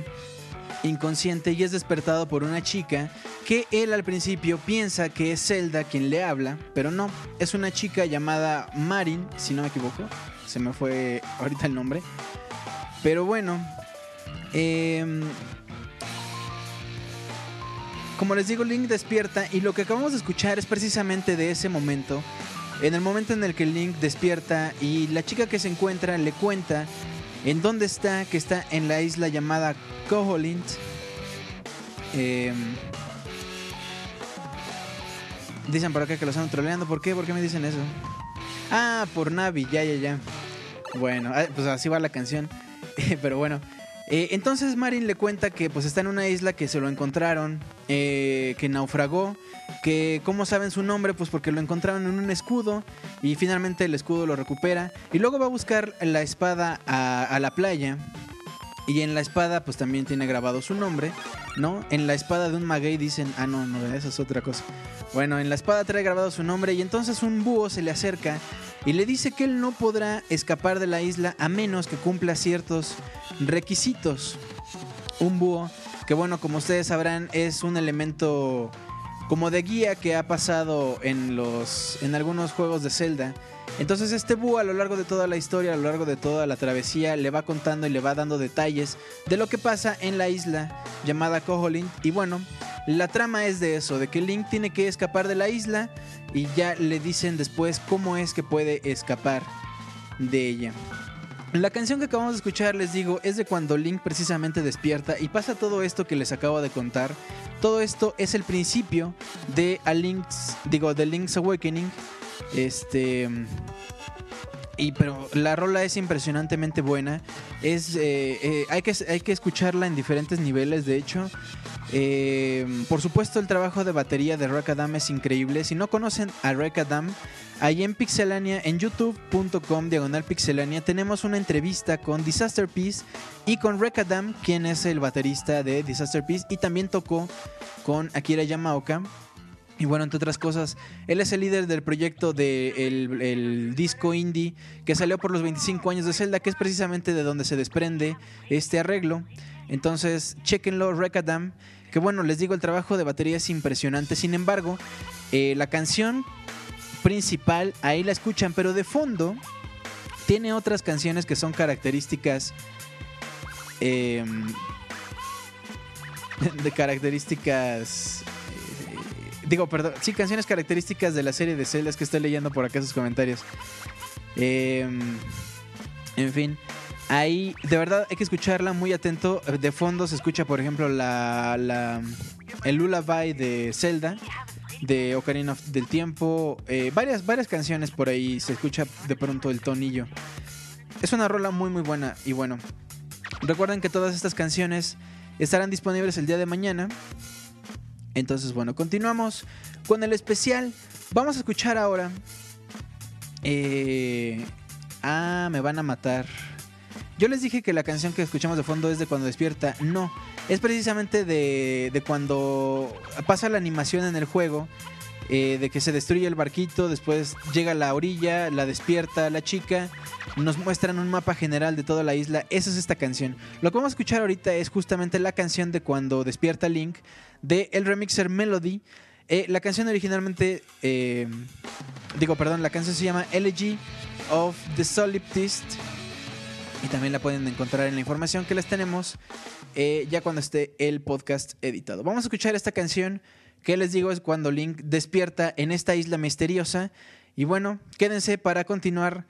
inconsciente y es despertado por una chica que él al principio piensa que es Zelda quien le habla, pero no, es una chica llamada Marin, si no me equivoco, se me fue ahorita el nombre. Pero bueno, em, como les digo, Link despierta y lo que acabamos de escuchar es precisamente de ese momento. En el momento en el que Link despierta y la chica que se encuentra le cuenta en dónde está, que está en la isla llamada Koholint. Em, dicen por acá que lo están troleando. ¿Por qué? ¿Por qué me dicen eso? Ah, por Navi, ya, ya, ya. Bueno, ah, pues así va la canción. <laughs> Pero bueno. Eh, entonces Marin le cuenta que pues está en una isla que se lo encontraron, eh, que naufragó, que cómo saben su nombre, pues porque lo encontraron en un escudo y finalmente el escudo lo recupera y luego va a buscar la espada a, a la playa y en la espada pues también tiene grabado su nombre, ¿no? En la espada de un maguey dicen, ah no, no, eso es otra cosa. Bueno, en la espada trae grabado su nombre y entonces un búho se le acerca y le dice que él no podrá escapar de la isla a menos que cumpla ciertos requisitos. Un búho, que bueno, como ustedes sabrán, es un elemento como de guía que ha pasado en los en algunos juegos de Zelda. Entonces este búho a lo largo de toda la historia, a lo largo de toda la travesía, le va contando y le va dando detalles de lo que pasa en la isla llamada Koholint. Y bueno, la trama es de eso, de que Link tiene que escapar de la isla y ya le dicen después cómo es que puede escapar de ella. La canción que acabamos de escuchar, les digo, es de cuando Link precisamente despierta y pasa todo esto que les acabo de contar. Todo esto es el principio de A digo, de Link's Awakening. Este. Y pero la rola es impresionantemente buena. Es, eh, eh, hay, que, hay que escucharla en diferentes niveles, de hecho. Eh, por supuesto, el trabajo de batería de Rockadam es increíble. Si no conocen a Rockadam, ahí en Pixelania, en youtube.com, diagonal Pixelania, tenemos una entrevista con Disaster Peace y con Rockadam, quien es el baterista de Disaster Peace y también tocó con Akira Yamaoka Y bueno, entre otras cosas, él es el líder del proyecto del de el, el disco indie que salió por los 25 años de Zelda, que es precisamente de donde se desprende este arreglo. Entonces, chequenlo, Recadam. Que bueno, les digo, el trabajo de batería es impresionante. Sin embargo, eh, la canción principal, ahí la escuchan, pero de fondo tiene otras canciones que son características. eh, <laughs> de características. Digo, perdón. Sí, canciones características de la serie de Zelda. Es que estoy leyendo por acá sus comentarios. Eh, en fin. Ahí, de verdad, hay que escucharla muy atento. De fondo se escucha, por ejemplo, la, la el lullaby de Zelda, de Ocarina del Tiempo. eh, varias, varias canciones por ahí. Se escucha de pronto el tonillo. Es una rola muy, muy buena. Y bueno, recuerden que todas estas canciones estarán disponibles el día de mañana. Entonces, bueno, continuamos con el especial. Vamos a escuchar ahora. eh, ah, me van a matar. Yo les dije que la canción que escuchamos de fondo es de cuando despierta. No, es precisamente de, de cuando pasa la animación en el juego. Eh, de que se destruye el barquito, después llega a la orilla, la despierta la chica, nos muestran un mapa general de toda la isla. Esa es esta canción. Lo que vamos a escuchar ahorita es justamente la canción de cuando despierta Link de el remixer Melody. Eh, la canción originalmente, eh, digo, perdón, la canción se llama Elegy of the Solipsist. Y también la pueden encontrar en la información que les tenemos ya cuando esté el podcast editado. Vamos a escuchar esta canción que les digo es cuando Link despierta en esta isla misteriosa. Y bueno, quédense para continuar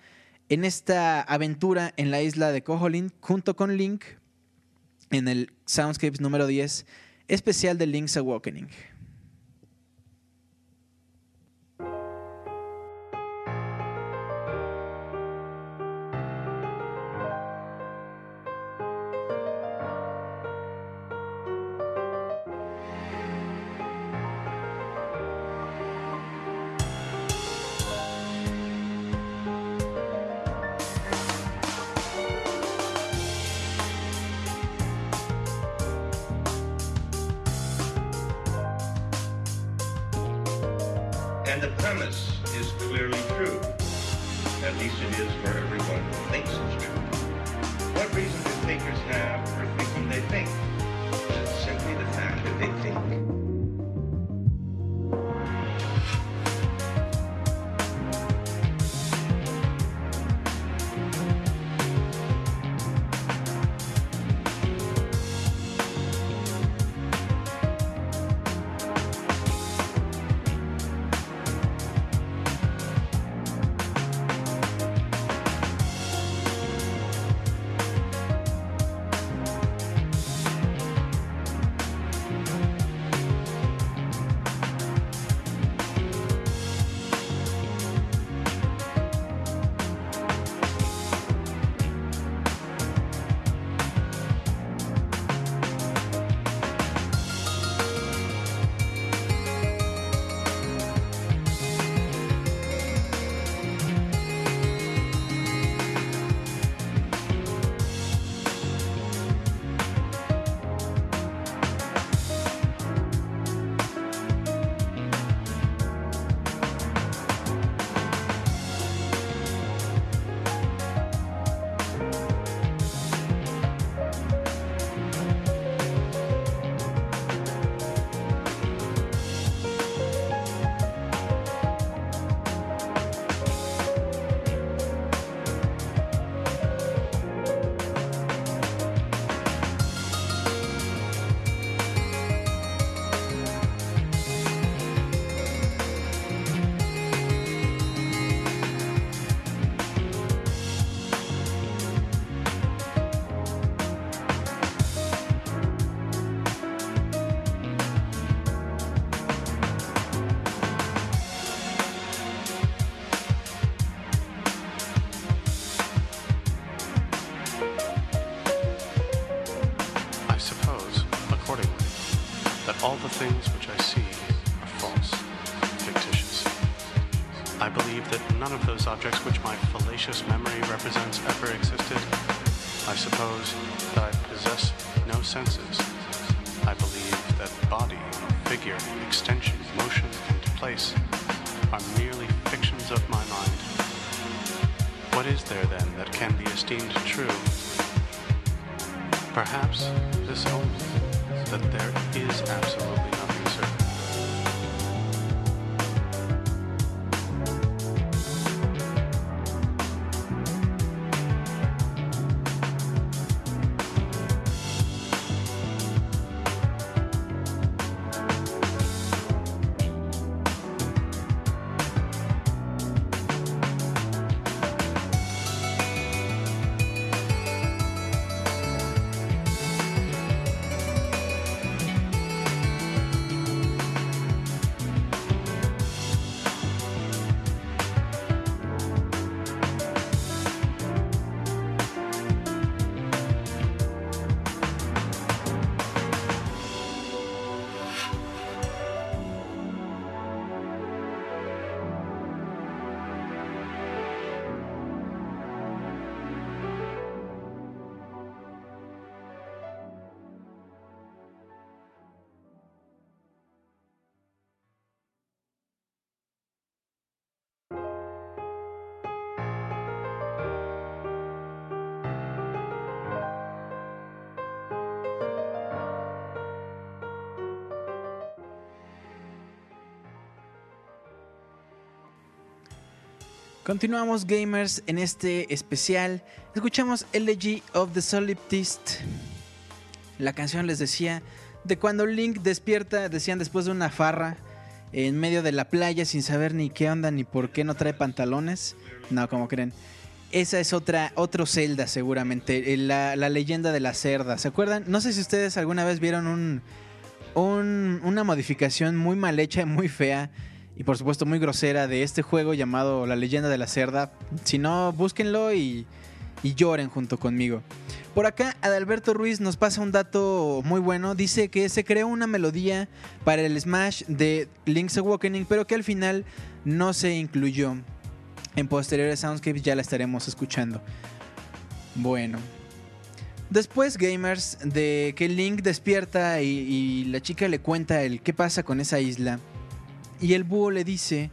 en esta aventura en la isla de Koholint junto con Link en el Soundscapes número 10 especial de Link's Awakening. Premise Continuamos gamers en este especial. Escuchamos Elegy of the Solipsist. La canción les decía de cuando Link despierta, decían después de una farra en medio de la playa sin saber ni qué onda ni por qué no trae pantalones. No, como creen. Esa es otra, otro Zelda seguramente, eh, la, la leyenda de la cerda. ¿Se acuerdan? No sé si ustedes alguna vez vieron un, un- una modificación muy mal hecha y muy fea y por supuesto muy grosera de este juego llamado La leyenda de la cerda. Si no, búsquenlo y, y lloren junto conmigo. Por acá, Adalberto Ruiz nos pasa un dato muy bueno. Dice que se creó una melodía para el Smash de Link's Awakening, pero que al final no se incluyó. En posteriores Soundscapes ya la estaremos escuchando. Bueno. Después, gamers, de que Link despierta y, y la chica le cuenta el qué pasa con esa isla. Y el búho le dice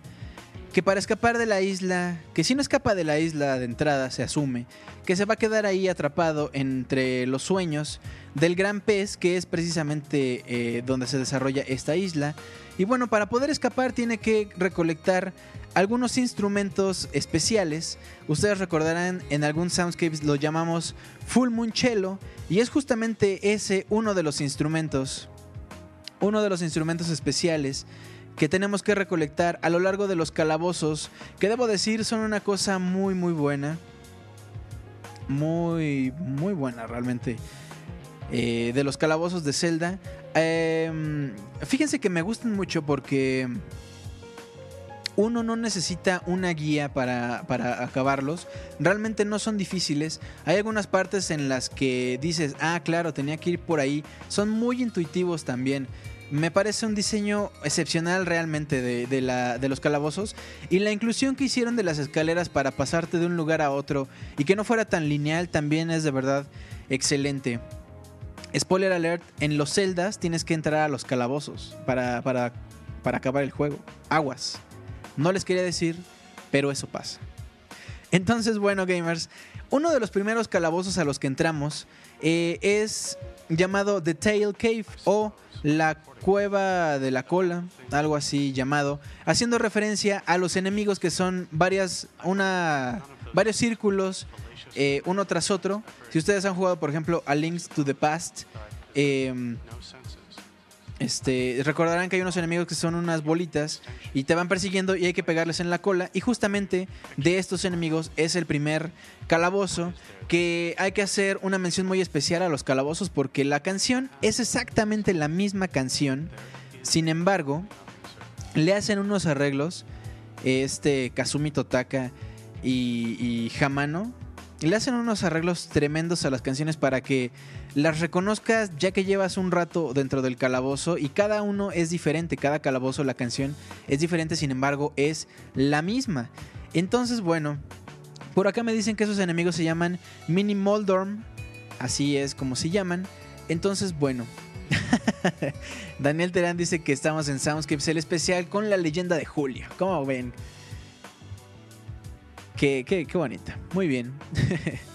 que para escapar de la isla, que si no escapa de la isla de entrada, se asume, que se va a quedar ahí atrapado entre los sueños del gran pez, que es precisamente eh, donde se desarrolla esta isla. Y bueno, para poder escapar tiene que recolectar algunos instrumentos especiales. Ustedes recordarán, en algún Soundscapes lo llamamos Full Moon Cello, y es justamente ese uno de los instrumentos, uno de los instrumentos especiales que tenemos que recolectar a lo largo de los calabozos, que debo decir son una cosa muy muy buena. Muy, muy buena realmente. eh, de los calabozos de Zelda. Em, fíjense que me gustan mucho porque uno no necesita una guía para, para acabarlos. Realmente no son difíciles. Hay algunas partes en las que dices, ah, claro, tenía que ir por ahí. Son muy intuitivos también. Me parece un diseño excepcional realmente de, los calabozos. Y la inclusión que hicieron de las escaleras para pasarte de un lugar a otro y que no fuera tan lineal también es de verdad excelente. Spoiler alert, en los celdas tienes que entrar a los calabozos para acabar el juego. Aguas. No les quería decir, pero eso pasa. Entonces, bueno, gamers, uno de los primeros calabozos a los que entramos eh, es llamado The Tail Cave o la cueva de la cola, algo así llamado, haciendo referencia a los enemigos que son varias, una, varios círculos, eh, uno tras otro. Si ustedes han jugado, por ejemplo, a Links to the Past, senses. Este, recordarán que hay unos enemigos que son unas bolitas y te van persiguiendo y hay que pegarles en la cola. Y justamente de estos enemigos es el primer calabozo que hay que hacer una mención muy especial a los calabozos porque la canción es exactamente la misma canción. Sin embargo, le hacen unos arreglos este Kazumi Totaka y, y Hamano. Le hacen unos arreglos tremendos a las canciones para que las reconozcas ya que llevas un rato dentro del calabozo y cada uno es diferente, cada calabozo, la canción es diferente, sin embargo es la misma. Entonces, bueno, por acá me dicen que esos enemigos se llaman Mini Moldorm, así es como se llaman. Entonces, bueno, <laughs> Daniel Terán dice que estamos en Soundscapes, el especial con la leyenda de Julio. ¿Cómo ven? Qué, qué, qué bonita. Muy bien. <laughs>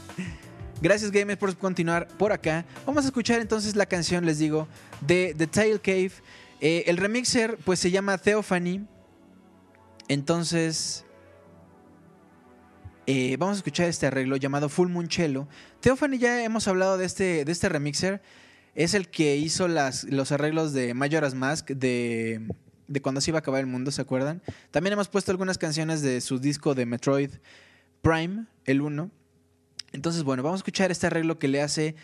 Gracias gamers por continuar por acá. Vamos a escuchar entonces la canción, les digo, de The Tail Cave. Eh, el remixer pues se llama Theophany. Entonces... eh, vamos a escuchar este arreglo llamado Full Munchelo. Theophany ya hemos hablado de este, de este remixer. Es el que hizo las, los arreglos de Majora's Mask de, de cuando se iba a acabar el mundo, ¿se acuerdan? También hemos puesto algunas canciones de su disco de Metroid Prime, el 1. Entonces, bueno, vamos a escuchar este arreglo que le hace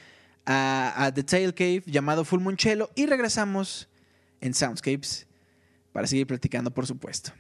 a, The Tail Cave llamado Full Munchelo y regresamos en Soundscapes para seguir platicando, por supuesto.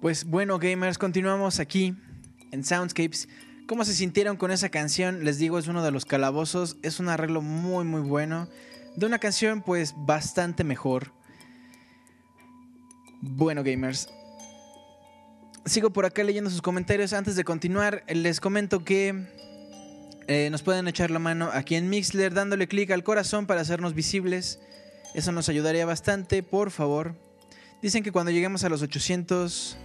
Pues bueno, gamers, continuamos aquí en Soundscapes. ¿Cómo se sintieron con esa canción? Les digo, es uno de los calabozos. Es un arreglo muy, muy bueno. De una canción, pues, bastante mejor. Bueno, gamers. Sigo por acá leyendo sus comentarios. Antes de continuar, les comento que eh, nos pueden echar la mano aquí en Mixler dándole clic al corazón para hacernos visibles. Eso nos ayudaría bastante, por favor. Dicen que cuando lleguemos a los 800...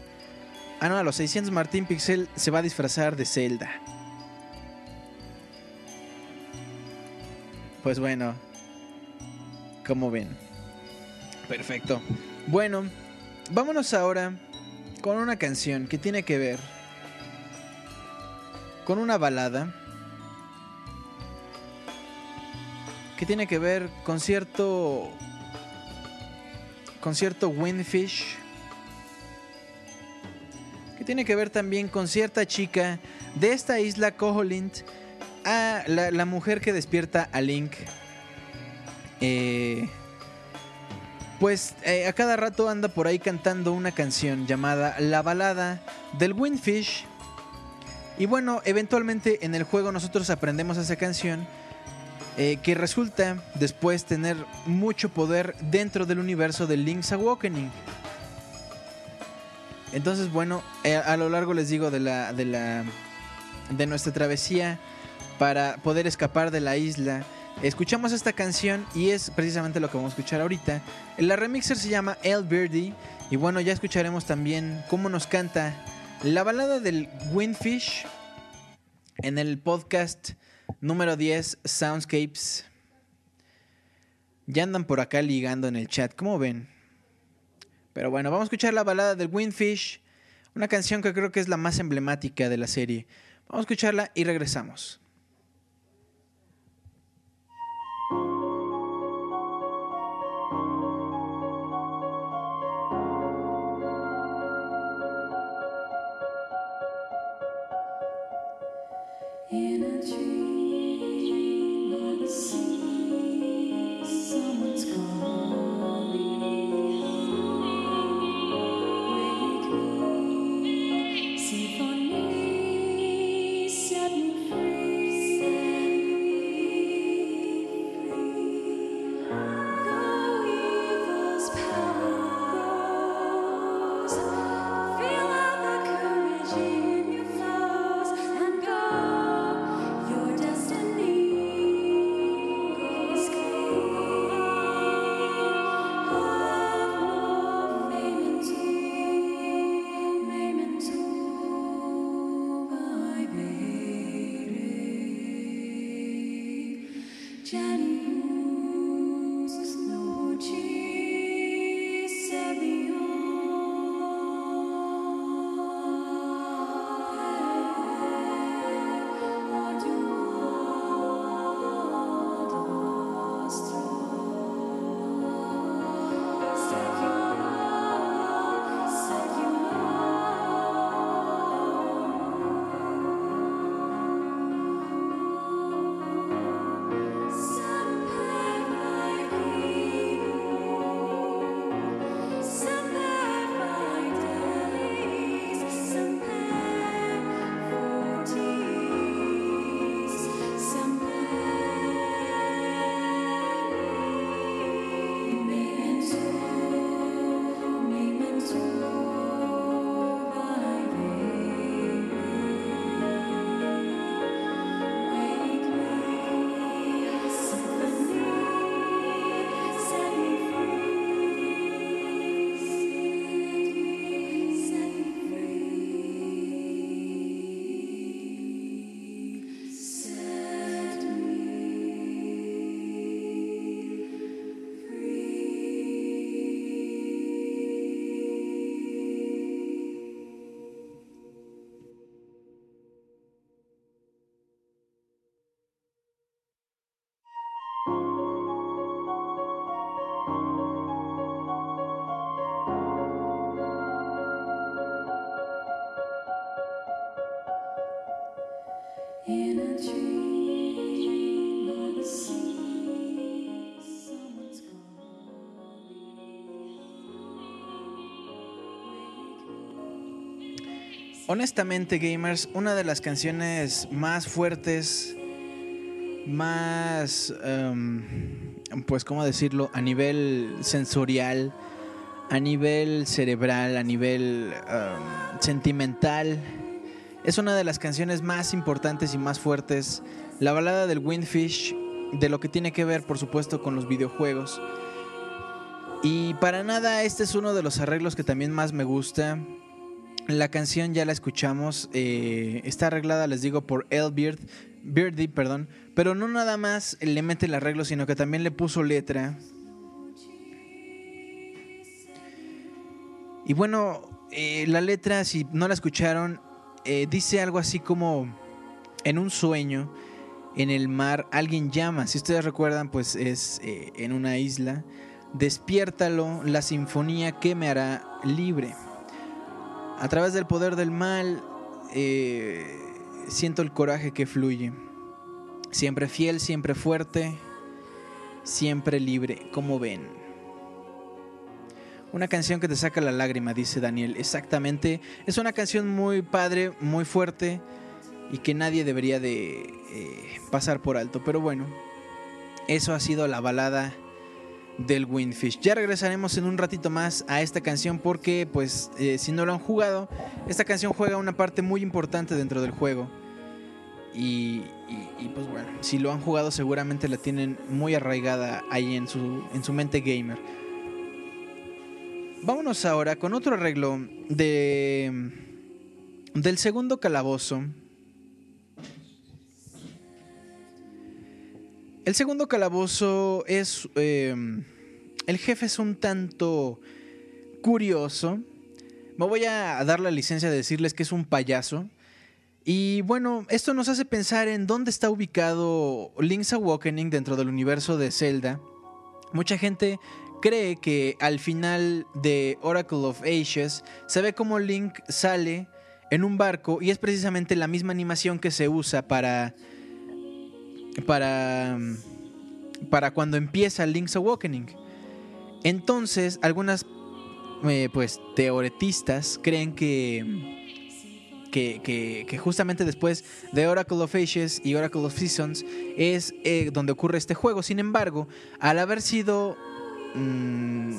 Ah, no, a los 600 Martín Pixel se va a disfrazar de Zelda. Pues bueno, como ven. Perfecto. Bueno, vámonos ahora con una canción que tiene que ver con una balada que tiene que ver con cierto con cierto windfish tiene que ver también con cierta chica de esta isla Koholint a la, la mujer que despierta a Link eh, pues eh, a cada rato anda por ahí cantando una canción llamada La balada del Windfish. Y bueno, eventualmente en el juego nosotros aprendemos esa canción eh, que resulta después tener mucho poder dentro del universo de Link's Awakening. Entonces, bueno, eh, a lo largo les digo de la, de la de nuestra travesía para poder escapar de la isla Escuchamos esta canción y es precisamente lo que vamos a escuchar ahorita. La remixer se llama El Birdie y bueno, ya escucharemos también cómo nos canta la balada del Windfish en el podcast número 10 Soundscapes. Ya andan por acá ligando en el chat, ¿cómo ven? Pero bueno, vamos a escuchar la balada del Windfish, una canción que creo que es la más emblemática de la serie. Vamos a escucharla y regresamos. Honestamente, gamers, una de las canciones más fuertes, más, em, pues, ¿cómo decirlo? A nivel sensorial, a nivel cerebral, a nivel em, sentimental. Es una de las canciones más importantes y más fuertes. La balada del Windfish, de lo que tiene que ver, por supuesto, con los videojuegos. Y para nada, este es uno de los arreglos que también más me gusta. La canción ya la escuchamos, eh, está arreglada, les digo, por El Beard, Beardy, perdón, pero no nada más le mete el arreglo, sino que también le puso letra. Y bueno, eh, la letra, si no la escucharon, eh, dice algo así como en un sueño, en el mar, alguien llama. Si ustedes recuerdan, pues es eh, en una isla. Despiértalo, la sinfonía que me hará libre. A través del poder del mal, eh, siento el coraje que fluye. Siempre fiel, siempre fuerte, siempre libre, como ven. Una canción que te saca la lágrima, dice Daniel. Exactamente. Es una canción muy padre, muy fuerte y que nadie debería de eh, pasar por alto. Pero bueno, eso ha sido la balada del Windfish. Ya regresaremos en un ratito más a esta canción porque, pues, eh, si no lo han jugado, esta canción juega una parte muy importante dentro del juego. Y, y- y, pues bueno, si lo han jugado seguramente la tienen muy arraigada ahí en su, en su mente gamer. Vámonos ahora con otro arreglo de del segundo calabozo. El segundo calabozo es eh, el jefe es un tanto curioso. Me voy a dar la licencia de decirles que es un payaso. Y bueno, esto nos hace pensar en dónde está ubicado Link's Awakening dentro del universo de Zelda. Mucha gente cree que al final de Oracle of Ages se ve como Link sale en un barco y es precisamente la misma animación que se usa para para para cuando empieza Link's Awakening. Entonces, algunas eh, pues teoretistas creen que que, que- que justamente después de Oracle of Ages y Oracle of Seasons es eh, donde ocurre este juego. Sin embargo, al haber sido. mm,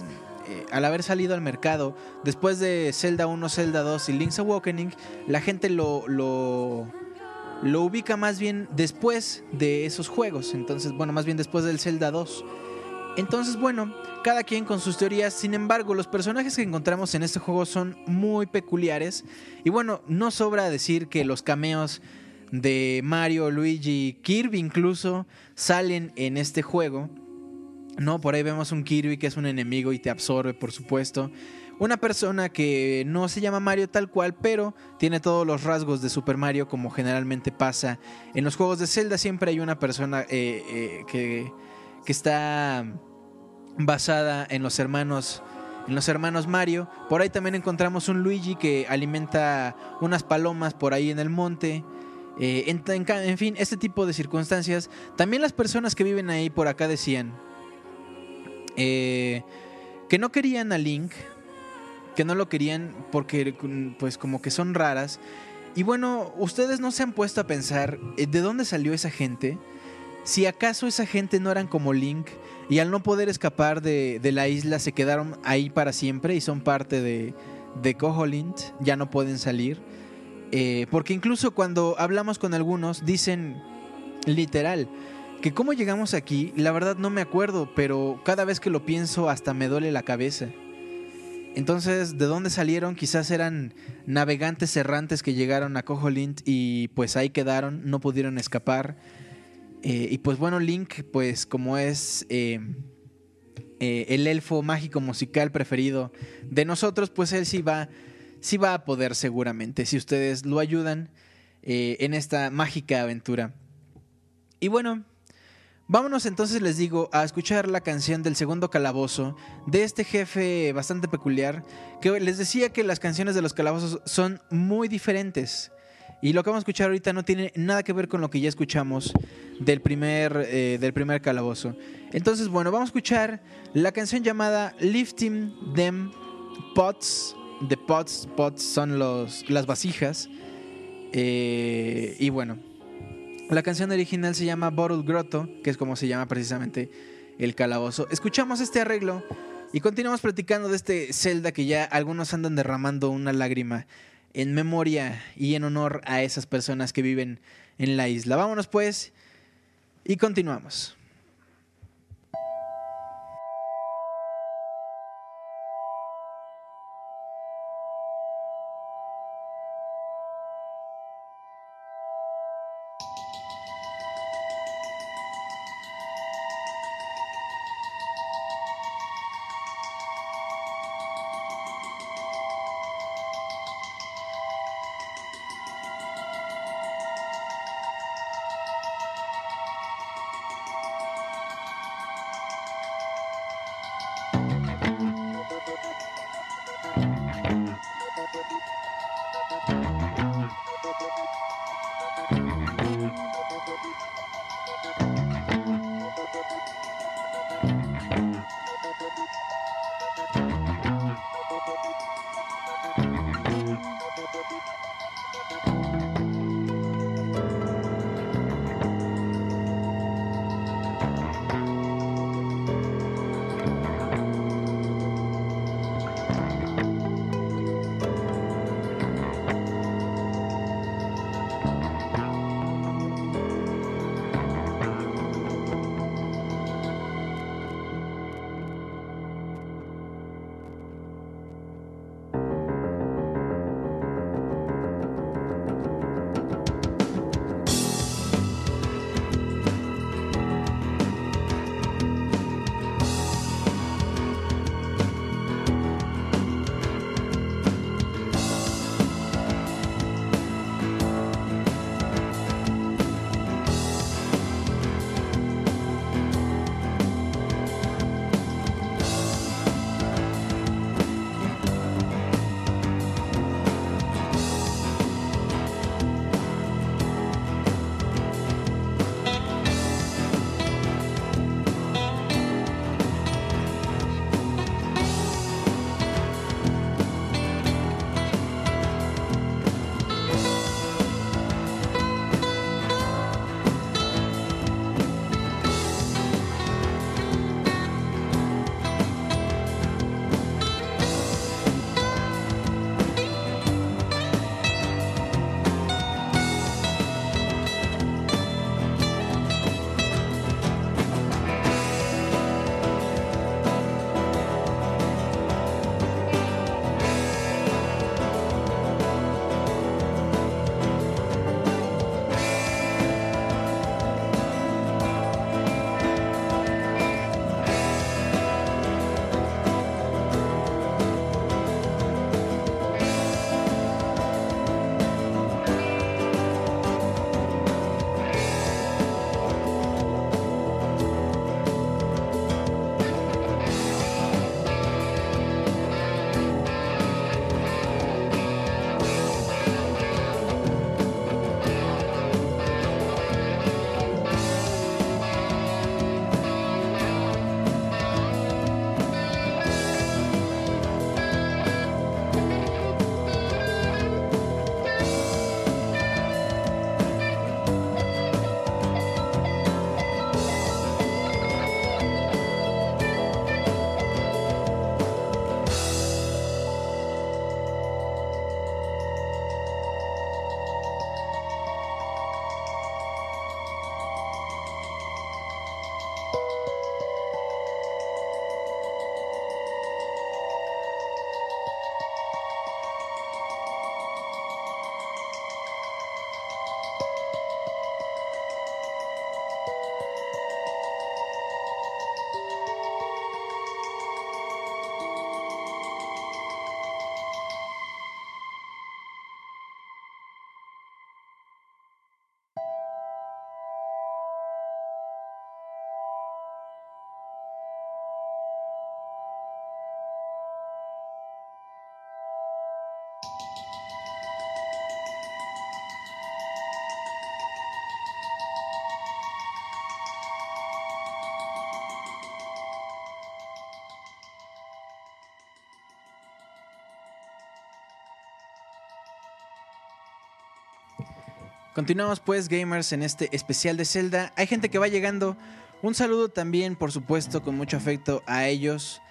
eh, al haber salido al mercado después de Zelda 1, Zelda 2 y Link's Awakening, la gente lo, lo, lo ubica más bien después de esos juegos. Entonces, bueno, más bien después del Zelda 2. Entonces, bueno, cada quien con sus teorías. Sin embargo, los personajes que encontramos en este juego son muy peculiares. Y bueno, no sobra decir que los cameos de Mario, Luigi, Kirby incluso salen en este juego. No, por ahí vemos un Kirby que es un enemigo y te absorbe, por supuesto. Una persona que no se llama Mario tal cual, pero tiene todos los rasgos de Super Mario como generalmente pasa. En los juegos de Zelda siempre hay una persona eh, eh, que, que está basada en los hermanos en los hermanos Mario. Por ahí también encontramos un Luigi que alimenta unas palomas por ahí en el monte. Eh, en, fin, este tipo de circunstancias. También las personas que viven ahí por acá decían eh, que no querían a Link, que no lo querían porque pues como que son raras. Y bueno, ustedes no se han puesto a pensar eh, de dónde salió esa gente. Si acaso esa gente no eran como Link y al no poder escapar de, de la isla se quedaron ahí para siempre y son parte de, de Koholint, ya no pueden salir. Eh, porque incluso cuando hablamos con algunos dicen literal que cómo llegamos aquí, la verdad no me acuerdo, pero cada vez que lo pienso hasta me duele la cabeza. Entonces, ¿de dónde salieron? Quizás eran navegantes errantes que llegaron a Koholint y pues ahí quedaron, no pudieron escapar. Eh, y pues bueno, Link, pues como es eh, eh, el elfo mágico musical preferido de nosotros, pues él sí va, sí va a poder seguramente, si ustedes lo ayudan en esta mágica aventura. Y bueno, vámonos entonces, les digo, a escuchar la canción del segundo calabozo de este jefe bastante peculiar, que les decía que las canciones de los calabozos son muy diferentes. Y lo que vamos a escuchar ahorita no tiene nada que ver con lo que ya escuchamos del primer, eh, del primer calabozo. Entonces, bueno, vamos a escuchar la canción llamada Lifting Them Pots The Pots, Pots son los, las vasijas. Eh, y bueno, la canción original se llama Bottle Grotto, que es como se llama precisamente el calabozo. Escuchamos este arreglo y continuamos platicando de este Zelda que ya algunos andan derramando una lágrima en memoria y en honor a esas personas que viven en la isla. Vámonos pues y continuamos. Continuamos pues gamers en este especial de Zelda. Hay gente que va llegando. Un saludo también, por supuesto, con mucho afecto a ellos.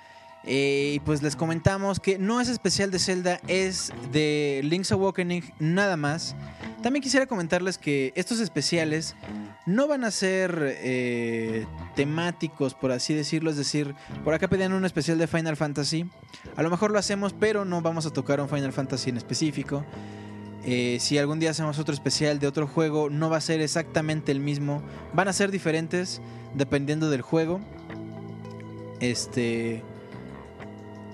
Eh, y pues les comentamos que no es especial de Zelda, es de Link's Awakening nada más. También quisiera comentarles que estos especiales no van a ser eh, temáticos, por así decirlo. Es decir, por acá pedían un especial de Final Fantasy. A lo mejor lo hacemos, pero no vamos a tocar un Final Fantasy en específico. Eh, si algún día hacemos otro especial de otro juego, no va a ser exactamente el mismo. Van a ser diferentes dependiendo del juego. Este.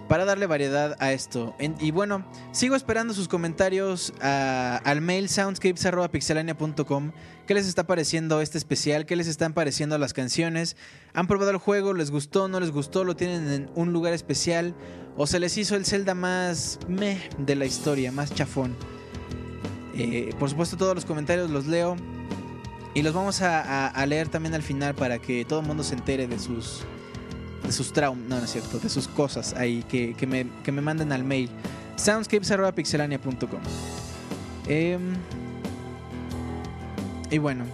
Para darle variedad a esto. Y bueno, sigo esperando sus comentarios al mail soundscapes.pixelania.com. ¿Qué les está pareciendo este especial? ¿Qué les están pareciendo las canciones? ¿Han probado el juego? ¿Les gustó? ¿No les gustó? ¿Lo tienen en un lugar especial? ¿O se les hizo el Zelda más meh de la historia, más chafón? Eh, por supuesto, todos los comentarios los leo. Y los vamos a, leer también al final para que todo el mundo se entere de sus. De sus traumas. No, no es cierto. De sus cosas ahí. Que, que me, que me manden al mail. Soundscapes.pixelania.com. Em, y bueno.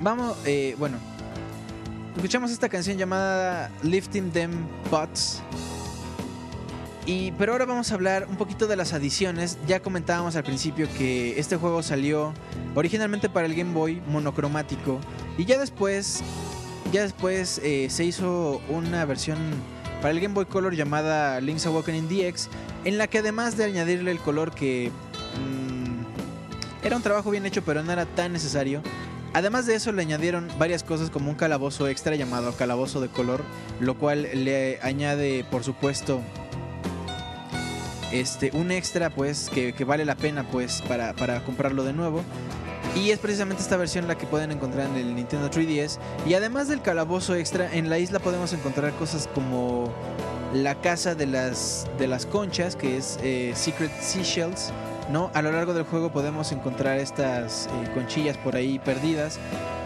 Vamos. eh, bueno. Escuchamos esta canción llamada Lifting Them Butts. Y, pero ahora vamos a hablar un poquito de las adiciones. Ya comentábamos al principio que este juego salió originalmente para el Game Boy monocromático. Y ya después, ya después eh, se hizo una versión para el Game Boy Color llamada Link's Awakening DX. En la que además de añadirle el color que mm, era un trabajo bien hecho pero no era tan necesario. Además de eso le añadieron varias cosas como un calabozo extra llamado calabozo de color. Lo cual le añade por supuesto este, un extra pues que, que vale la pena pues para, para comprarlo de nuevo. Y es precisamente esta versión la que pueden encontrar en el Nintendo 3DS. Y además del calabozo extra, en la isla podemos encontrar cosas como la casa de las, de las conchas, que es eh, Secret Seashells. ¿No? A lo largo del juego podemos encontrar estas eh, conchillas por ahí perdidas.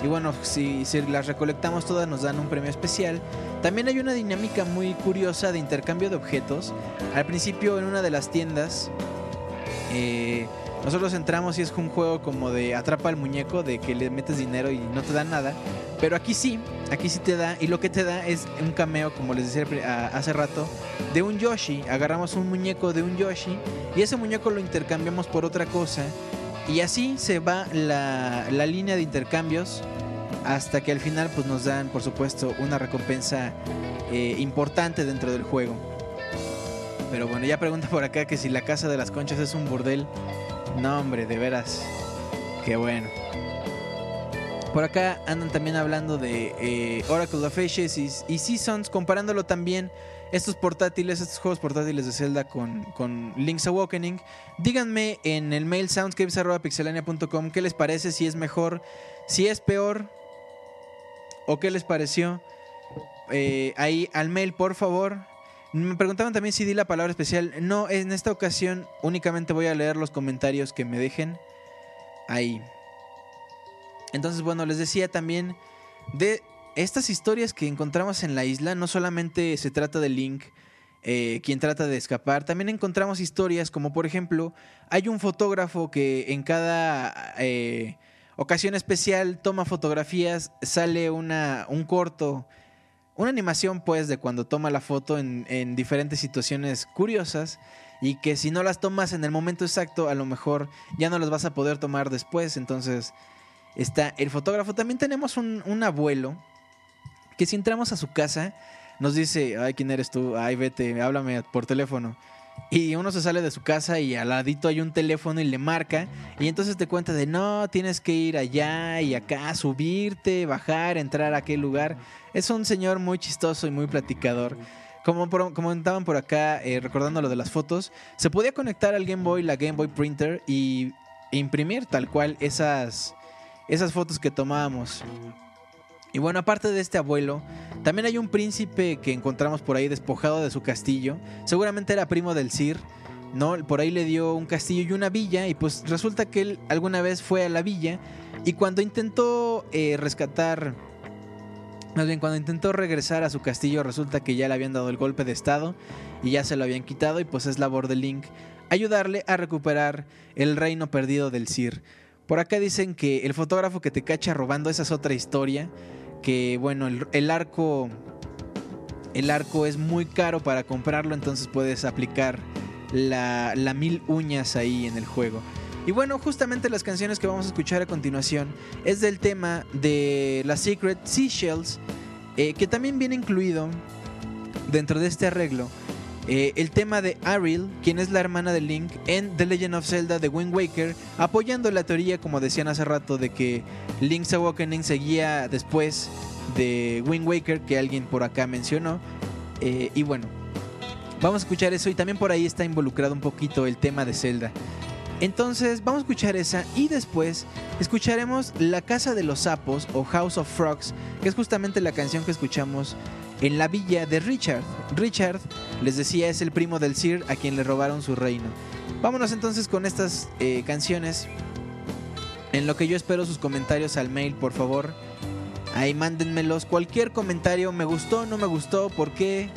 Y bueno, si, las recolectamos todas nos dan un premio especial. También hay una dinámica muy curiosa de intercambio de objetos. Al principio en una de las tiendas, eh, nosotros entramos y es un juego como de atrapa al muñeco, de que le metes dinero y no te da nada. Pero aquí sí, aquí sí te da. Y lo que te da es un cameo, como les decía hace rato, de un Yoshi. Agarramos un muñeco de un Yoshi y ese muñeco lo intercambiamos por otra cosa. Y así se va la, la línea de intercambios hasta que al final pues nos dan por supuesto una recompensa eh, importante dentro del juego. Pero bueno, ya pregunta por acá que si la casa de las conchas es un burdel. No hombre, de veras. Qué bueno. Por acá andan también hablando de eh, Oracle of Ages y, y Seasons, comparándolo también estos portátiles, estos juegos portátiles de Zelda con, con Link's Awakening. Díganme en el mail soundscapes.pixelania.com qué les parece, si es mejor, si es peor o qué les pareció. Eh, ahí al mail, por favor. Me preguntaban también si di la palabra especial. No, en esta ocasión únicamente voy a leer los comentarios que me dejen ahí. Entonces, bueno, les decía también de estas historias que encontramos en la isla. No solamente se trata de Link, eh, quien trata de escapar. También encontramos historias como, por ejemplo, hay un fotógrafo que en cada eh, ocasión especial toma fotografías. Sale una, un corto una animación pues de cuando toma la foto en, en diferentes situaciones curiosas y que si no las tomas en el momento exacto a lo mejor ya no las vas a poder tomar después. Entonces está el fotógrafo. También tenemos un, un abuelo que si entramos a su casa nos dice, ay, ¿quién eres tú? Ay, vete, háblame por teléfono. Y uno se sale de su casa y al ladito hay un teléfono y le marca. Y entonces te cuenta de no, tienes que ir allá y acá, subirte, bajar, entrar a aquel lugar. Es un señor muy chistoso y muy platicador. Como comentaban por acá, eh, recordando lo de las fotos, se podía conectar al Game Boy, la Game Boy Printer, y imprimir tal cual esas, esas fotos que tomábamos. Y bueno, aparte de este abuelo, también hay un príncipe que encontramos por ahí despojado de su castillo. Seguramente era primo del Sir, ¿no? Por ahí le dio un castillo y una villa. Y pues resulta que él alguna vez fue a la villa. Y cuando intentó eh, rescatar. Más bien, cuando intentó regresar a su castillo, resulta que ya le habían dado el golpe de estado. Y ya se lo habían quitado. Y pues es labor de Link ayudarle a recuperar el reino perdido del Sir. Por acá dicen que el fotógrafo que te cacha robando, esa es otra historia. Que bueno, el, arco. El arco es muy caro para comprarlo, entonces puedes aplicar la, la mil uñas ahí en el juego. Y bueno, justamente las canciones que vamos a escuchar a continuación es del tema de la Secret Seashells, eh, que también viene incluido dentro de este arreglo. Eh, el tema de Ariel, quien es la hermana de Link en The Legend of Zelda de Wind Waker, apoyando la teoría, como decían hace rato, de que Link's Awakening seguía después de Wind Waker, que alguien por acá mencionó. Eh, y bueno, vamos a escuchar eso y también por ahí está involucrado un poquito el tema de Zelda. Entonces vamos a escuchar esa y después escucharemos La Casa de los Sapos o House of Frogs, que es justamente la canción que escuchamos en la villa de Richard. Richard, les decía, es el primo del Sir a quien le robaron su reino. Vámonos entonces con estas eh, canciones. En lo que yo espero sus comentarios al mail, por favor. Ahí mándenmelos. Cualquier comentario, me gustó, no me gustó, ¿por qué?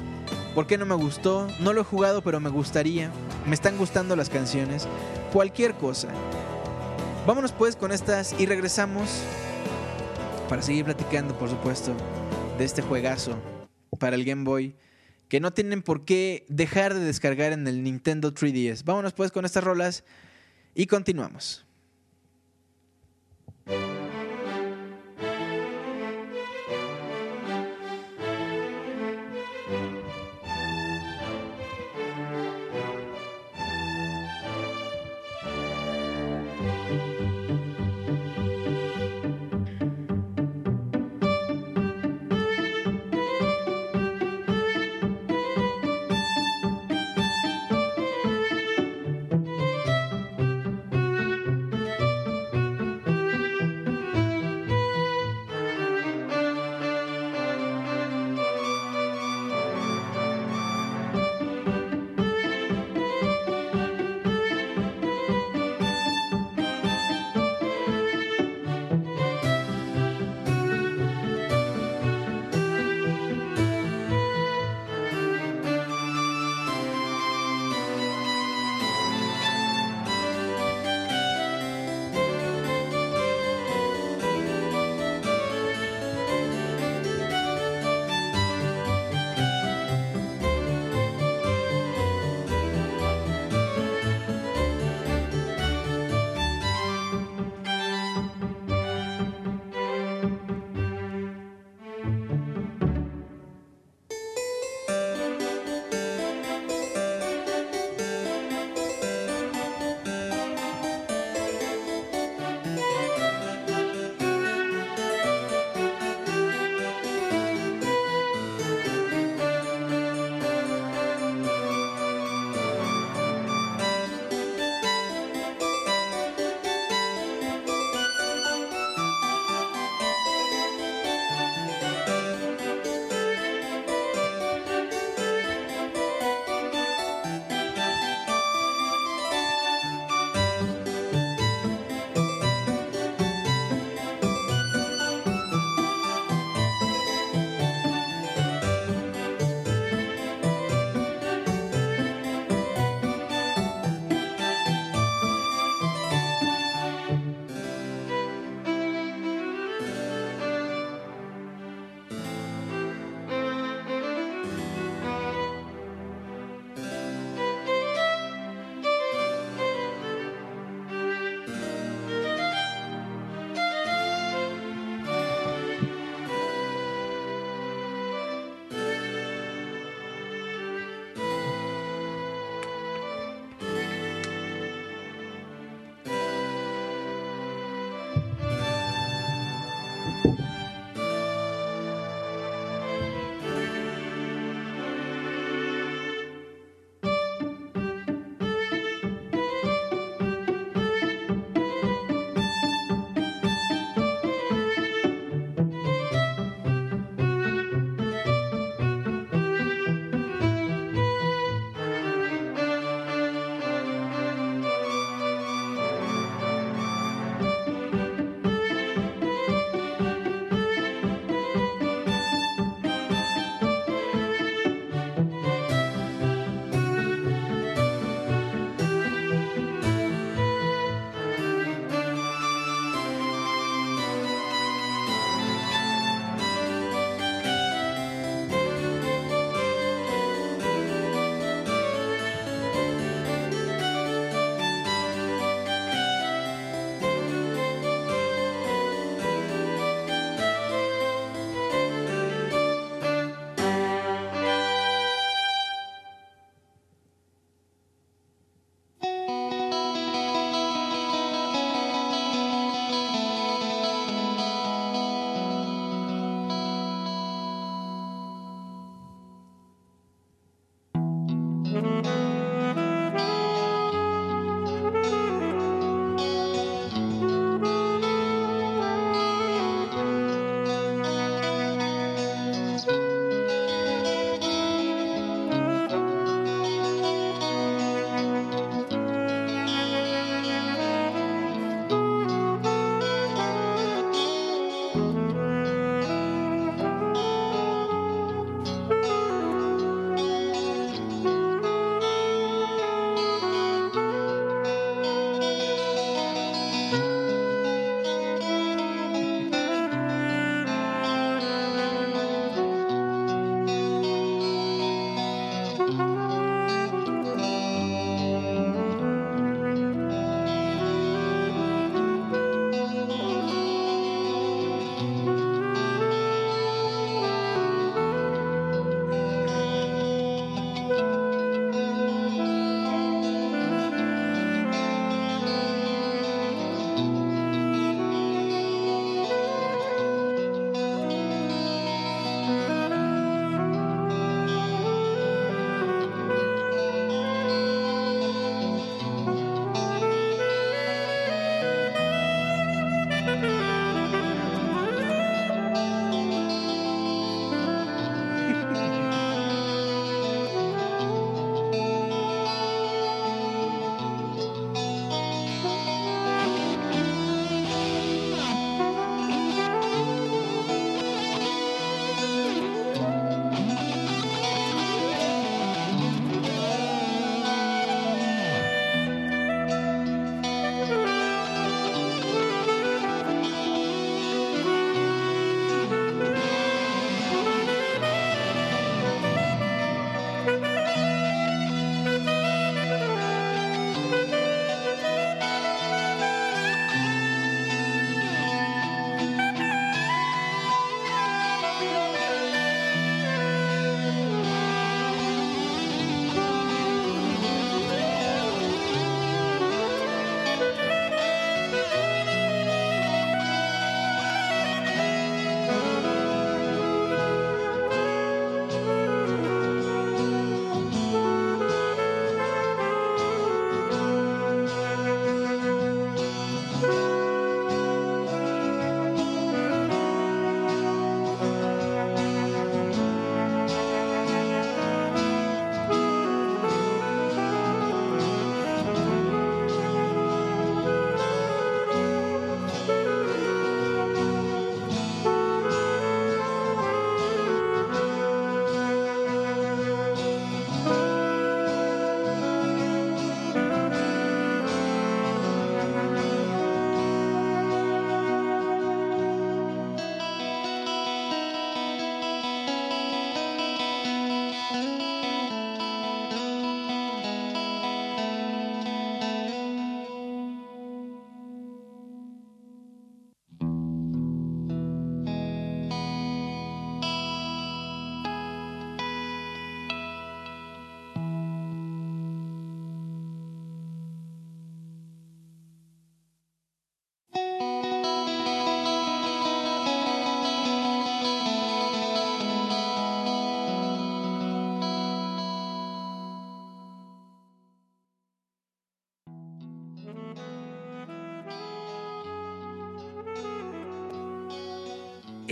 ¿Por qué no me gustó? No lo he jugado, pero me gustaría. Me están gustando las canciones. Cualquier cosa. Vámonos pues con estas y regresamos para seguir platicando, por supuesto, de este juegazo para el Game Boy que no tienen por qué dejar de descargar en el Nintendo 3DS. Vámonos pues con estas rolas y continuamos.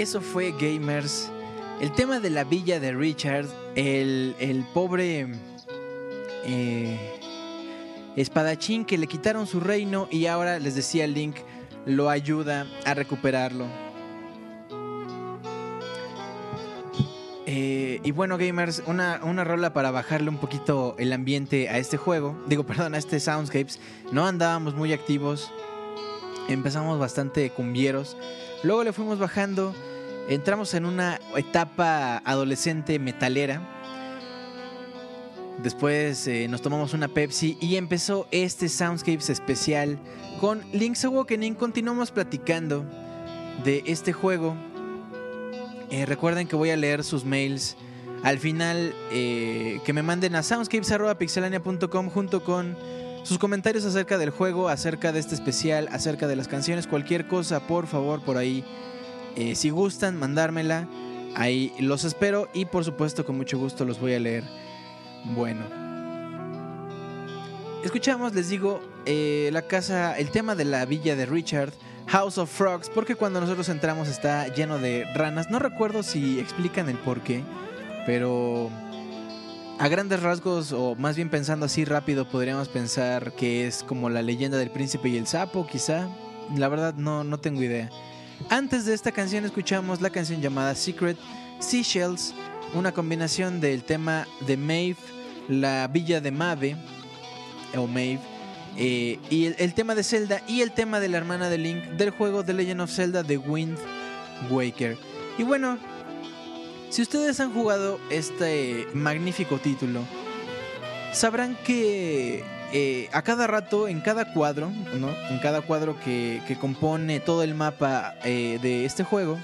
Eso fue Gamers. El tema de la villa de Richard, el, el pobre eh, espadachín que le quitaron su reino y ahora les decía Link lo ayuda a recuperarlo. Eh, y bueno, gamers, una, una rola para bajarle un poquito el ambiente a este juego. Digo, <laughs> perdón, a este Soundscapes. No andábamos muy activos. Empezamos bastante cumbieros. Luego le fuimos bajando. Entramos en una etapa adolescente metalera. Después eh, nos tomamos una Pepsi y empezó este Soundscapes especial con Link's Awakening. Continuamos platicando de este juego. Eh, recuerden que voy a leer sus mails al final. eh, que me manden a soundscapes.pixelania.com junto con sus comentarios acerca del juego, acerca de este especial, acerca de las canciones, cualquier cosa, por favor, por ahí. Eh, si gustan, mandármela. Ahí los espero y por supuesto con mucho gusto los voy a leer. Bueno. Escuchamos, les digo, eh, la casa, el tema de la villa de Richard, House of Frogs, porque cuando nosotros entramos está lleno de ranas. No recuerdo si explican el por qué, pero a grandes rasgos, o más bien pensando así rápido, podríamos pensar que es como la leyenda del príncipe y el sapo, quizá. La verdad no, no tengo idea. Antes de esta canción escuchamos la canción llamada Secret Seashells, una combinación del tema de Maeve, la villa de Mave, o Maeve, eh, y el, el tema de Zelda y el tema de la hermana de Link del juego The Legend of Zelda The Wind Waker. Y bueno, si ustedes han jugado este magnífico título, sabrán que eh, a cada rato, en cada cuadro, ¿no? En cada cuadro que, que compone todo el mapa eh, de este juego.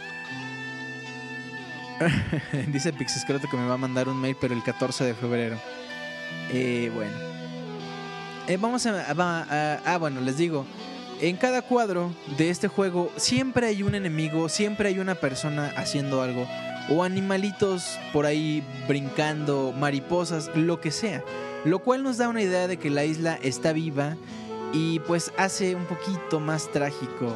<laughs> Dice Pixescroto que me va a mandar un mail, pero el 14 de febrero. Eh, bueno. Eh, vamos a, a- a- Ah, bueno, les digo. En cada cuadro de este juego siempre hay un enemigo, siempre hay una persona haciendo algo. O animalitos por ahí brincando, mariposas, lo que sea. Lo cual nos da una idea de que la isla está viva y pues hace un poquito más trágico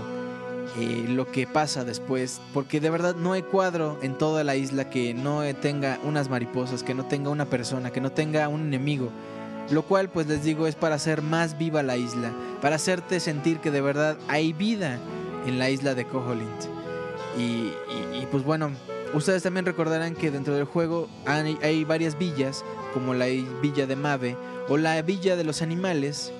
eh, lo que pasa después. Porque de verdad no hay cuadro en toda la isla que no tenga unas mariposas, que no tenga una persona, que no tenga un enemigo. Lo cual pues les digo es para hacer más viva la isla, para hacerte sentir que de verdad hay vida en la isla de Koholint. Y, pues bueno, ustedes también recordarán que dentro del juego hay, varias villas, como la villa de Mave o la villa de los animales,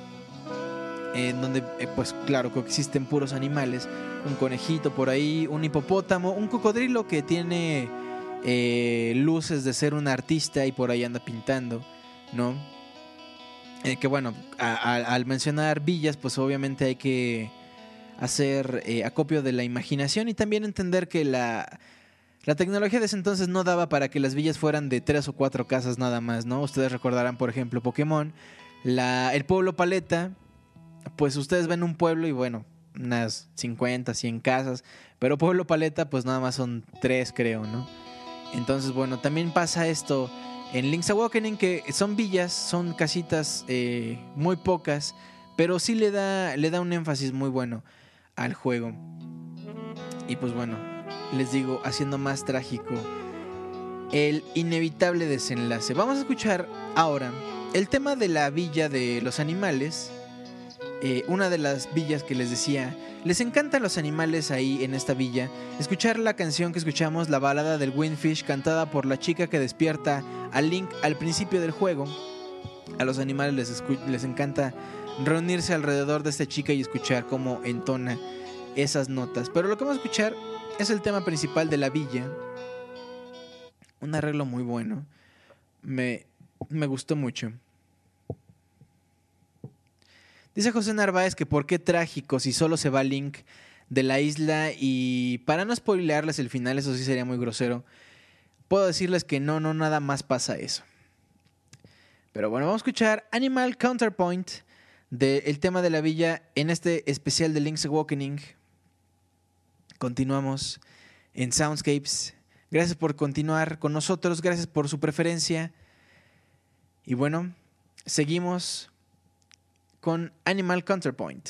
en donde eh, pues claro coexisten puros animales, un conejito por ahí, un hipopótamo, un cocodrilo que tiene eh, luces de ser un artista y por ahí anda pintando, ¿no? Eh, que bueno, al mencionar villas, pues obviamente hay que hacer eh, acopio de la imaginación y también entender que la, la tecnología de ese entonces no daba para que las villas fueran de tres o cuatro casas nada más, ¿no? Ustedes recordarán, por ejemplo, Pokémon, la, el pueblo Paleta, pues ustedes ven un pueblo y bueno, unas 50, 100 casas, pero pueblo Paleta pues nada más son tres creo, ¿no? Entonces bueno, también pasa esto en Link's Awakening que son villas, son casitas eh, muy pocas, pero sí le da, le da un énfasis muy bueno al juego. Y pues bueno, les digo, haciendo más trágico el inevitable desenlace. Vamos a escuchar ahora el tema de la villa de los animales. Eh, una de las villas que les decía, les encantan los animales ahí en esta villa. Escuchar la canción que escuchamos, la balada del Windfish, cantada por la chica que despierta a Link al principio del juego. A los animales les, les encanta reunirse alrededor de esta chica y escuchar cómo entona esas notas. Pero lo que vamos a escuchar es el tema principal de la villa. Un arreglo muy bueno. Me, me gustó mucho. Dice José Narváez que por qué trágico si solo se va Link de la isla y para no spoilearles el final, eso sí sería muy grosero, puedo decirles que no, no, nada más pasa eso. Pero bueno, vamos a escuchar Animal Counterpoint del tema de la villa en este especial de Link's Awakening. Continuamos en Soundscapes. Gracias por continuar con nosotros, gracias por su preferencia. Y bueno, seguimos con Animal Counterpoint.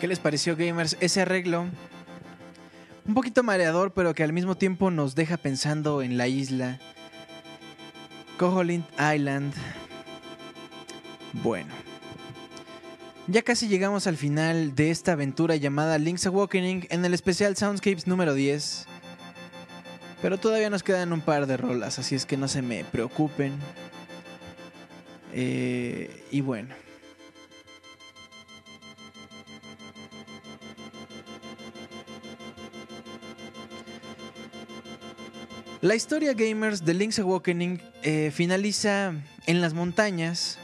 ¿Qué les pareció, gamers? Ese arreglo. Un poquito mareador, pero que al mismo tiempo nos deja pensando en la isla. Koholint Island. Bueno. Ya casi llegamos al final de esta aventura llamada Link's Awakening en el especial Soundscapes número 10. Pero todavía nos quedan un par de rolas, así es que no se me preocupen. Eh, y bueno. La historia gamers de Link's Awakening eh, finaliza en las montañas,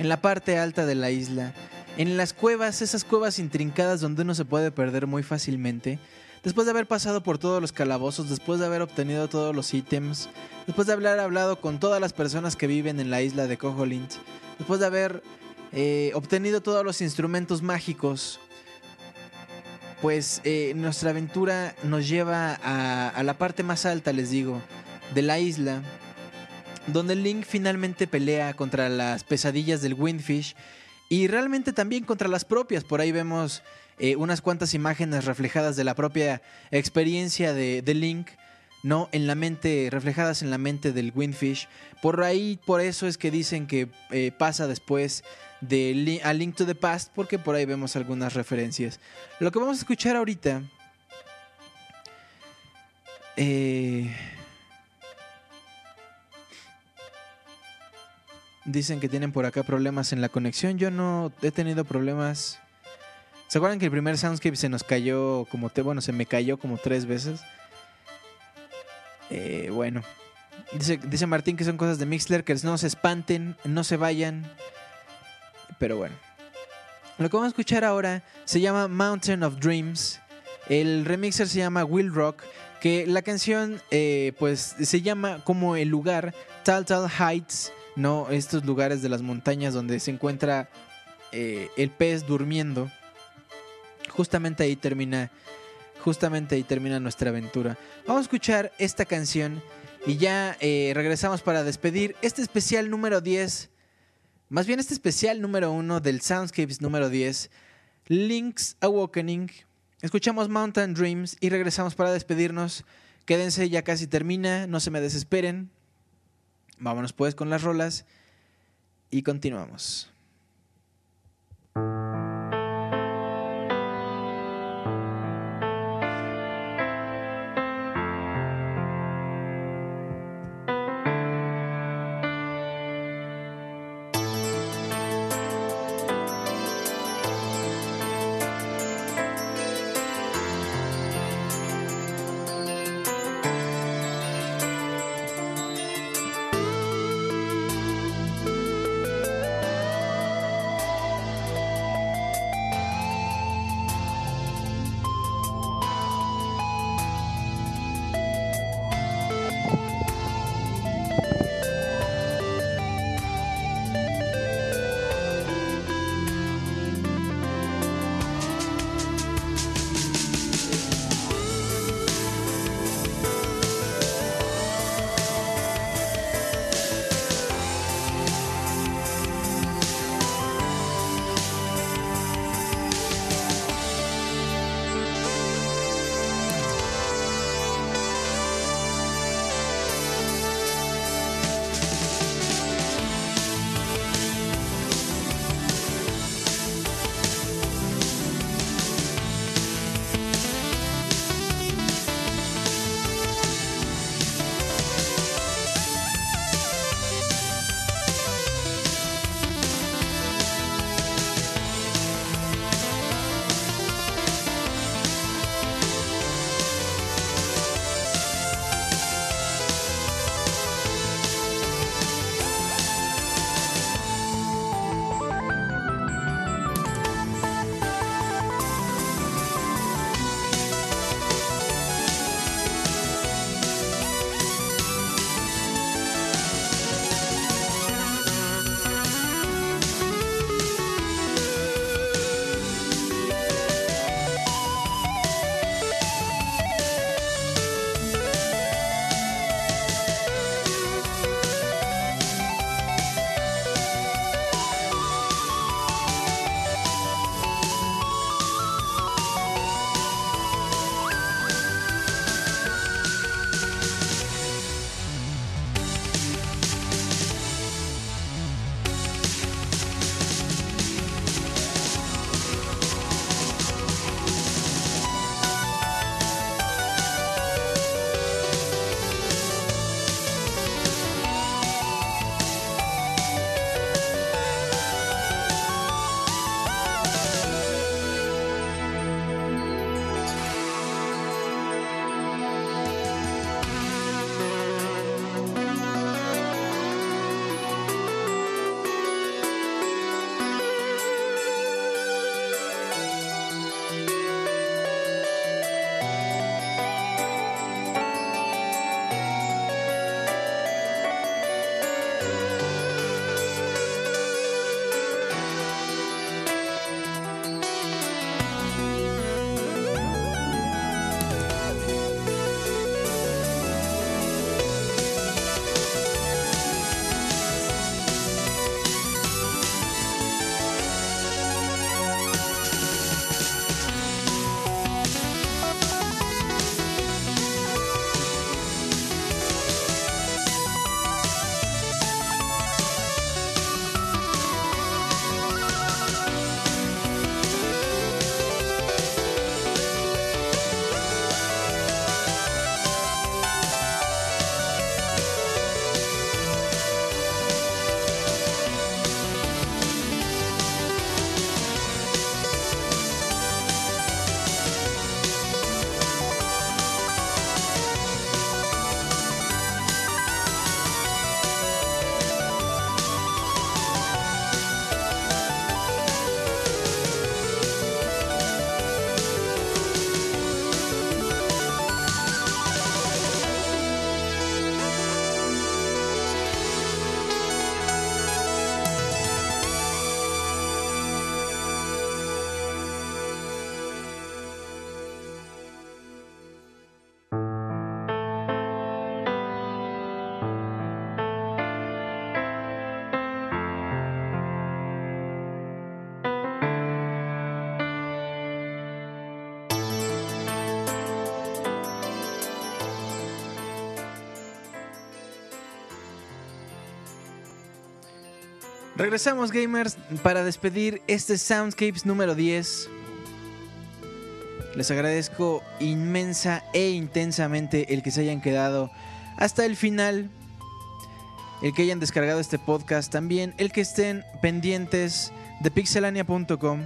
en la parte alta de la isla, en las cuevas, esas cuevas intrincadas donde uno se puede perder muy fácilmente. Después de haber pasado por todos los calabozos, después de haber obtenido todos los ítems, después de haber hablado con todas las personas que viven en la isla de Koholint, después de haber eh, obtenido todos los instrumentos mágicos, pues eh, nuestra aventura nos lleva a, a la parte más alta, les digo, de la isla, donde Link finalmente pelea contra las pesadillas del Windfish y realmente también contra las propias. Por ahí vemos eh, unas cuantas imágenes reflejadas de la propia experiencia de, Link. No, en la mente, reflejadas en la mente del Windfish. Por ahí, por eso es que dicen que eh, pasa después de A Link to the Past, porque por ahí vemos algunas referencias. Lo que vamos a escuchar ahorita. eh, Dicen que tienen por acá problemas en la conexión. Yo no he tenido problemas. ¿Se acuerdan que el primer Soundscape se nos cayó como bueno, se me cayó como tres veces? Eh, bueno. Dice, dice Martín que son cosas de Mixler, que no se espanten, no se vayan. Pero bueno. Lo que vamos a escuchar ahora se llama Mountain of Dreams. El remixer se llama Will Rock. Que la canción, eh, pues, se llama como el lugar Tal Tal Heights. No, estos lugares de las montañas donde se encuentra eh, el pez durmiendo. Justamente ahí termina. Justamente ahí termina nuestra aventura. Vamos a escuchar esta canción. Y ya eh, regresamos para despedir este especial número 10. Más bien este especial número 1 del Soundscapes número 10. Link's Awakening. Escuchamos Mountain Dreams y regresamos para despedirnos. Quédense, ya casi termina. No se me desesperen. Vámonos pues con las rolas y continuamos.「Regresamos gamers para despedir este Soundscapes número 10. Les agradezco inmensa e intensamente el que se hayan quedado hasta el final. El que hayan descargado este podcast también. El que estén pendientes de pixelania.com.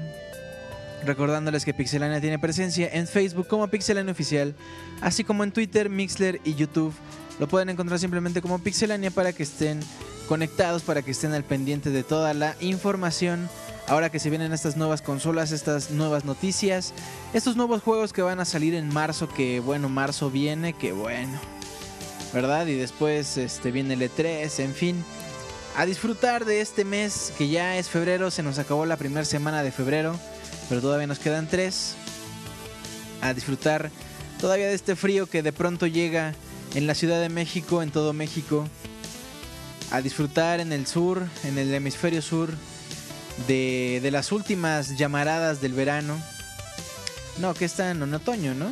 Recordándoles que Pixelania tiene presencia en Facebook como Pixelania Oficial, así como en Twitter, Mixler y YouTube. Lo pueden encontrar simplemente como Pixelania para que estén conectados, para que estén al pendiente de toda la información. Ahora que se vienen estas nuevas consolas, estas nuevas noticias, estos nuevos juegos que van a salir en marzo, que bueno, marzo viene, que bueno. ¿Verdad? Y después este, viene el E3, en fin. A disfrutar de este mes que ya es febrero, se nos acabó la primera semana de febrero, pero todavía nos quedan tres. A disfrutar todavía de este frío que de pronto llega en la Ciudad de México, en todo México. A disfrutar en el sur, en el hemisferio sur, de, de las últimas llamaradas del verano. No, que están en otoño, ¿no?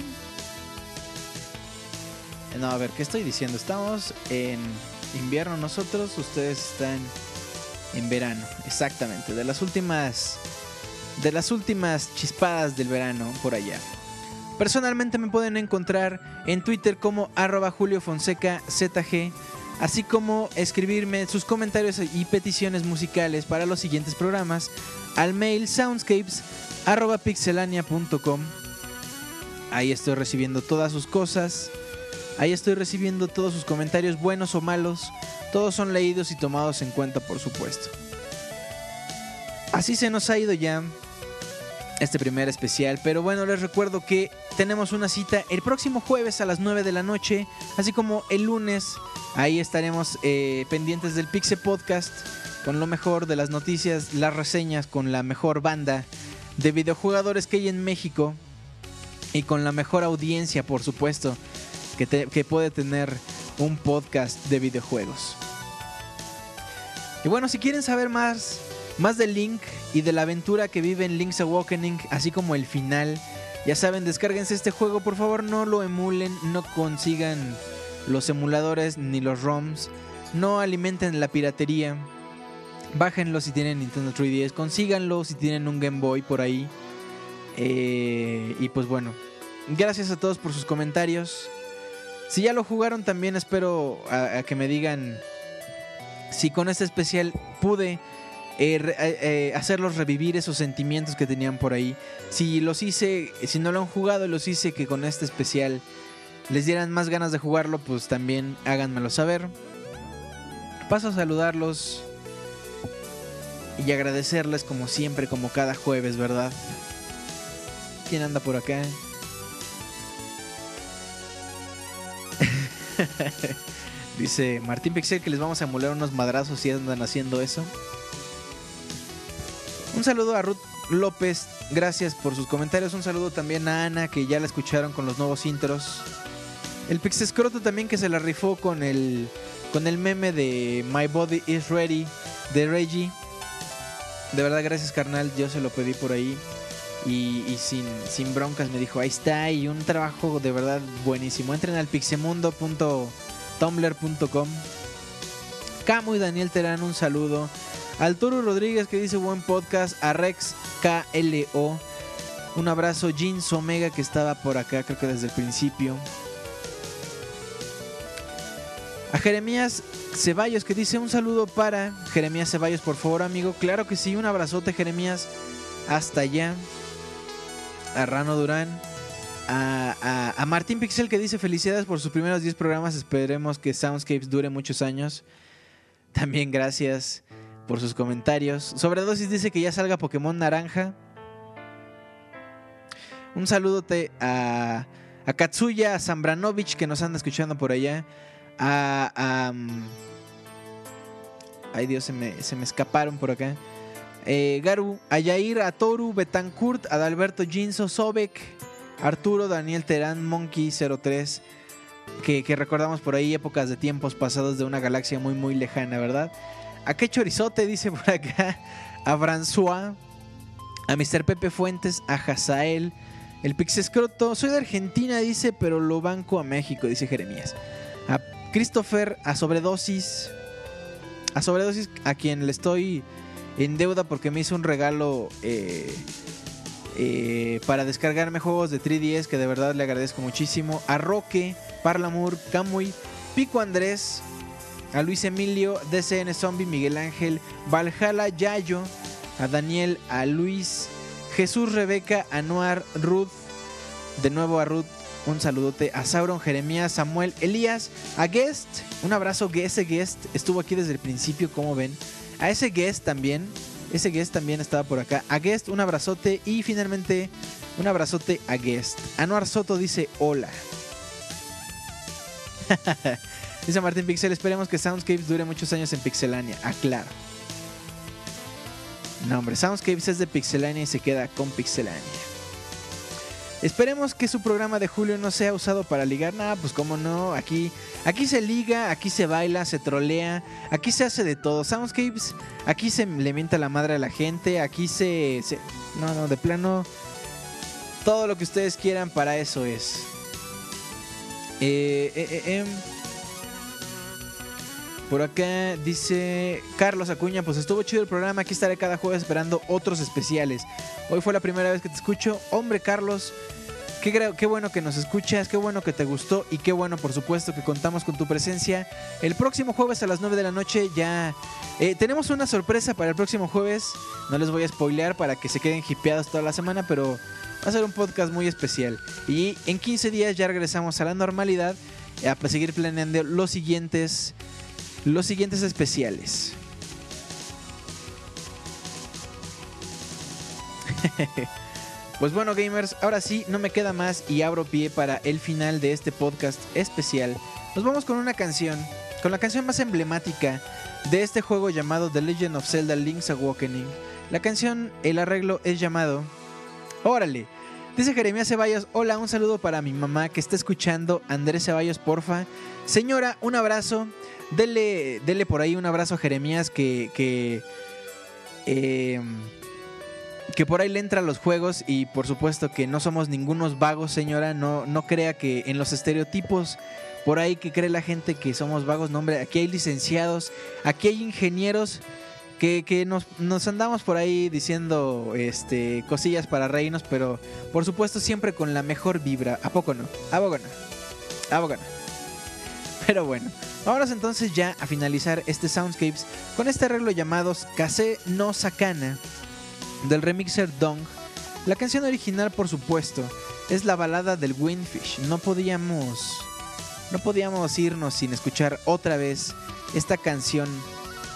No, a ver, ¿qué estoy diciendo? Estamos en invierno nosotros, ustedes están en verano, exactamente, de las últimas de las últimas chispadas del verano por allá. Personalmente me pueden encontrar en Twitter como arroba Julio Fonseca ZG, así como escribirme sus comentarios y peticiones musicales para los siguientes programas al mail soundscapes arroba pixelania.com. Ahí estoy recibiendo todas sus cosas. Ahí estoy recibiendo todos sus comentarios, buenos o malos. Todos son leídos y tomados en cuenta, por supuesto. Así se nos ha ido ya este primer especial. Pero bueno, les recuerdo que tenemos una cita el próximo jueves a las 9 de la noche, así como el lunes. Ahí estaremos eh, pendientes del Pixel Podcast con lo mejor de las noticias, las reseñas, con la mejor banda de videojugadores que hay en México y con la mejor audiencia, por supuesto, que, te- puede tener un podcast de videojuegos. Y bueno, si quieren saber más, más de Link y de la aventura que vive en Link's Awakening, así como el final, ya saben, descárguense este juego, por favor no lo emulen, no consigan los emuladores ni los ROMs, no alimenten la piratería. Bájenlo si tienen Nintendo 3DS, consíganlo si tienen un Game Boy por ahí. Eh, y pues bueno, gracias a todos por sus comentarios. Si ya lo jugaron también espero a, que me digan si con este especial pude eh, eh, eh, hacerlos revivir esos sentimientos que tenían por ahí. Si los hice, si no lo han jugado, los hice que con este especial les dieran más ganas de jugarlo, pues también háganmelo saber. Paso a saludarlos y agradecerles como siempre, como cada jueves, ¿verdad? ¿Quién anda por acá? <laughs> Dice Martín Pixel que les vamos a emular unos madrazos si andan haciendo eso. Un saludo a Ruth López, gracias por sus comentarios. Un saludo también a Ana, que ya la escucharon con los nuevos intros. El Pixescroto también que se la rifó con el, con el meme de My Body is Ready de Reggie. De verdad, gracias carnal, yo se lo pedí por ahí. Y, sin, sin broncas me dijo, ahí está, y un trabajo de verdad buenísimo. Entren al pixemundo.tumblr.com. Camu y Daniel Terán, un saludo. Arturo Rodríguez que dice buen podcast. A Rex KLO. Un abrazo. Jeans Omega que estaba por acá, creo que desde el principio. A Jeremías Ceballos que dice un saludo para Jeremías Ceballos, por favor, amigo. Claro que sí, un abrazote, Jeremías. Hasta allá. A Rano Durán. A, a- a Martín Pixel que dice felicidades por sus primeros 10 programas. Esperemos que Soundscapes dure muchos años. También gracias por sus comentarios. Sobredosis dice que ya salga Pokémon Naranja. Un saludote a, a Katsuya Zambranovich que nos anda escuchando por allá. A. a, mm, ay Dios, se me, se me escaparon por acá. Eh, Garu, a Yair, a Toru, Betancourt, a Dalberto Jinso, Sobek, Arturo, Daniel Terán, Monkey 03. Que, que recordamos por ahí épocas de tiempos pasados de una galaxia muy muy lejana, ¿verdad? ¿A qué chorizote? Dice por acá. A François. A Mr. Pepe Fuentes. A Hazael. El Pixescroto. Soy de Argentina, dice, pero lo banco a México, dice Jeremías. A Christopher. A Sobredosis. A Sobredosis, a quien le estoy en deuda porque me hizo un regalo eh, eh, para descargarme juegos de 3DS que de verdad le agradezco muchísimo. A Roque, Parlamur, Camuy, Pico Andrés, a Luis Emilio, DCN Zombie, Miguel Ángel, Valhalla Yayo, a Daniel, a Luis, Jesús Rebeca, Anuar, Ruth, de nuevo a Ruth, un saludote a Sauron, Jeremías, Samuel, Elías, a Guest, un abrazo, ese Guest estuvo aquí desde el principio, como ven, a ese Guest también, ese Guest también estaba por acá, a Guest un abrazote y finalmente un abrazote a Guest. Anuar Soto dice hola. <laughs> dice Martín Pixel, esperemos que Soundscapes dure muchos años en Pixelania. Ah, claro. No, hombre, Soundscapes es de Pixelania y se queda con Pixelania. Esperemos que su programa de julio no sea usado para ligar. Nada, pues cómo no. Aquí, aquí se liga, aquí se baila, se trolea, aquí se hace de todo. Soundscapes, aquí se le mienta la madre a la gente, aquí se, No, no, de plano. Todo lo que ustedes quieran para eso es. Eh, eh, eh, em. Por acá dice Carlos Acuña, pues estuvo chido el programa, aquí estaré cada jueves esperando otros especiales. Hoy fue la primera vez que te escucho. Hombre Carlos, qué, qué bueno que nos escuchas, qué bueno que te gustó y qué bueno por supuesto que contamos con tu presencia. El próximo jueves a las 9 de la noche ya eh, tenemos una sorpresa para el próximo jueves. No les voy a spoilear para que se queden hipeados toda la semana, pero va a ser un podcast muy especial. Y en 15 días ya regresamos a la normalidad a seguir planeando los siguientes los siguientes especiales. <laughs> pues bueno gamers, ahora sí, no me queda más y abro pie para el final de este podcast especial. Nos vamos con una canción, con la canción más emblemática de este juego llamado The Legend of Zelda Link's Awakening. La canción, el arreglo es llamado... Órale. Dice Jeremías Ceballos, hola, un saludo para mi mamá que está escuchando. Andrés Ceballos, porfa. Señora, un abrazo. Dele, dele por ahí un abrazo a Jeremías que, que, eh, que por ahí le entra a los juegos y por supuesto que no somos ningunos vagos, señora. No, no crea que en los estereotipos por ahí que cree la gente que somos vagos, no hombre, aquí hay licenciados, aquí hay ingenieros que, nos, andamos por ahí diciendo este, cosillas para reírnos, pero por supuesto siempre con la mejor vibra. ¿A poco no? ¿A poco no? ¿A poco no? Pero bueno, vámonos entonces ya a finalizar este Soundscapes con este arreglo llamado Kase no Sakana del remixer Dong. La canción original, por supuesto, es la balada del Windfish. No podíamos, no podíamos irnos sin escuchar otra vez esta canción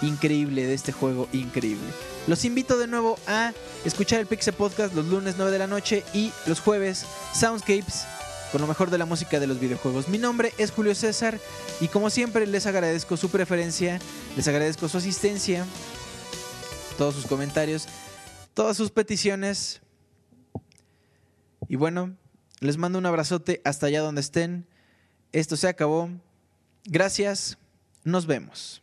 increíble de este juego increíble. Los invito de nuevo a escuchar el Pixel Podcast los lunes 9 de la noche y los jueves Soundscapes con lo mejor de la música de los videojuegos. Mi nombre es Julio César y como siempre les agradezco su preferencia, les agradezco su asistencia, todos sus comentarios, todas sus peticiones. Y bueno, les mando un abrazote hasta allá donde estén. Esto se acabó. Gracias. Nos vemos.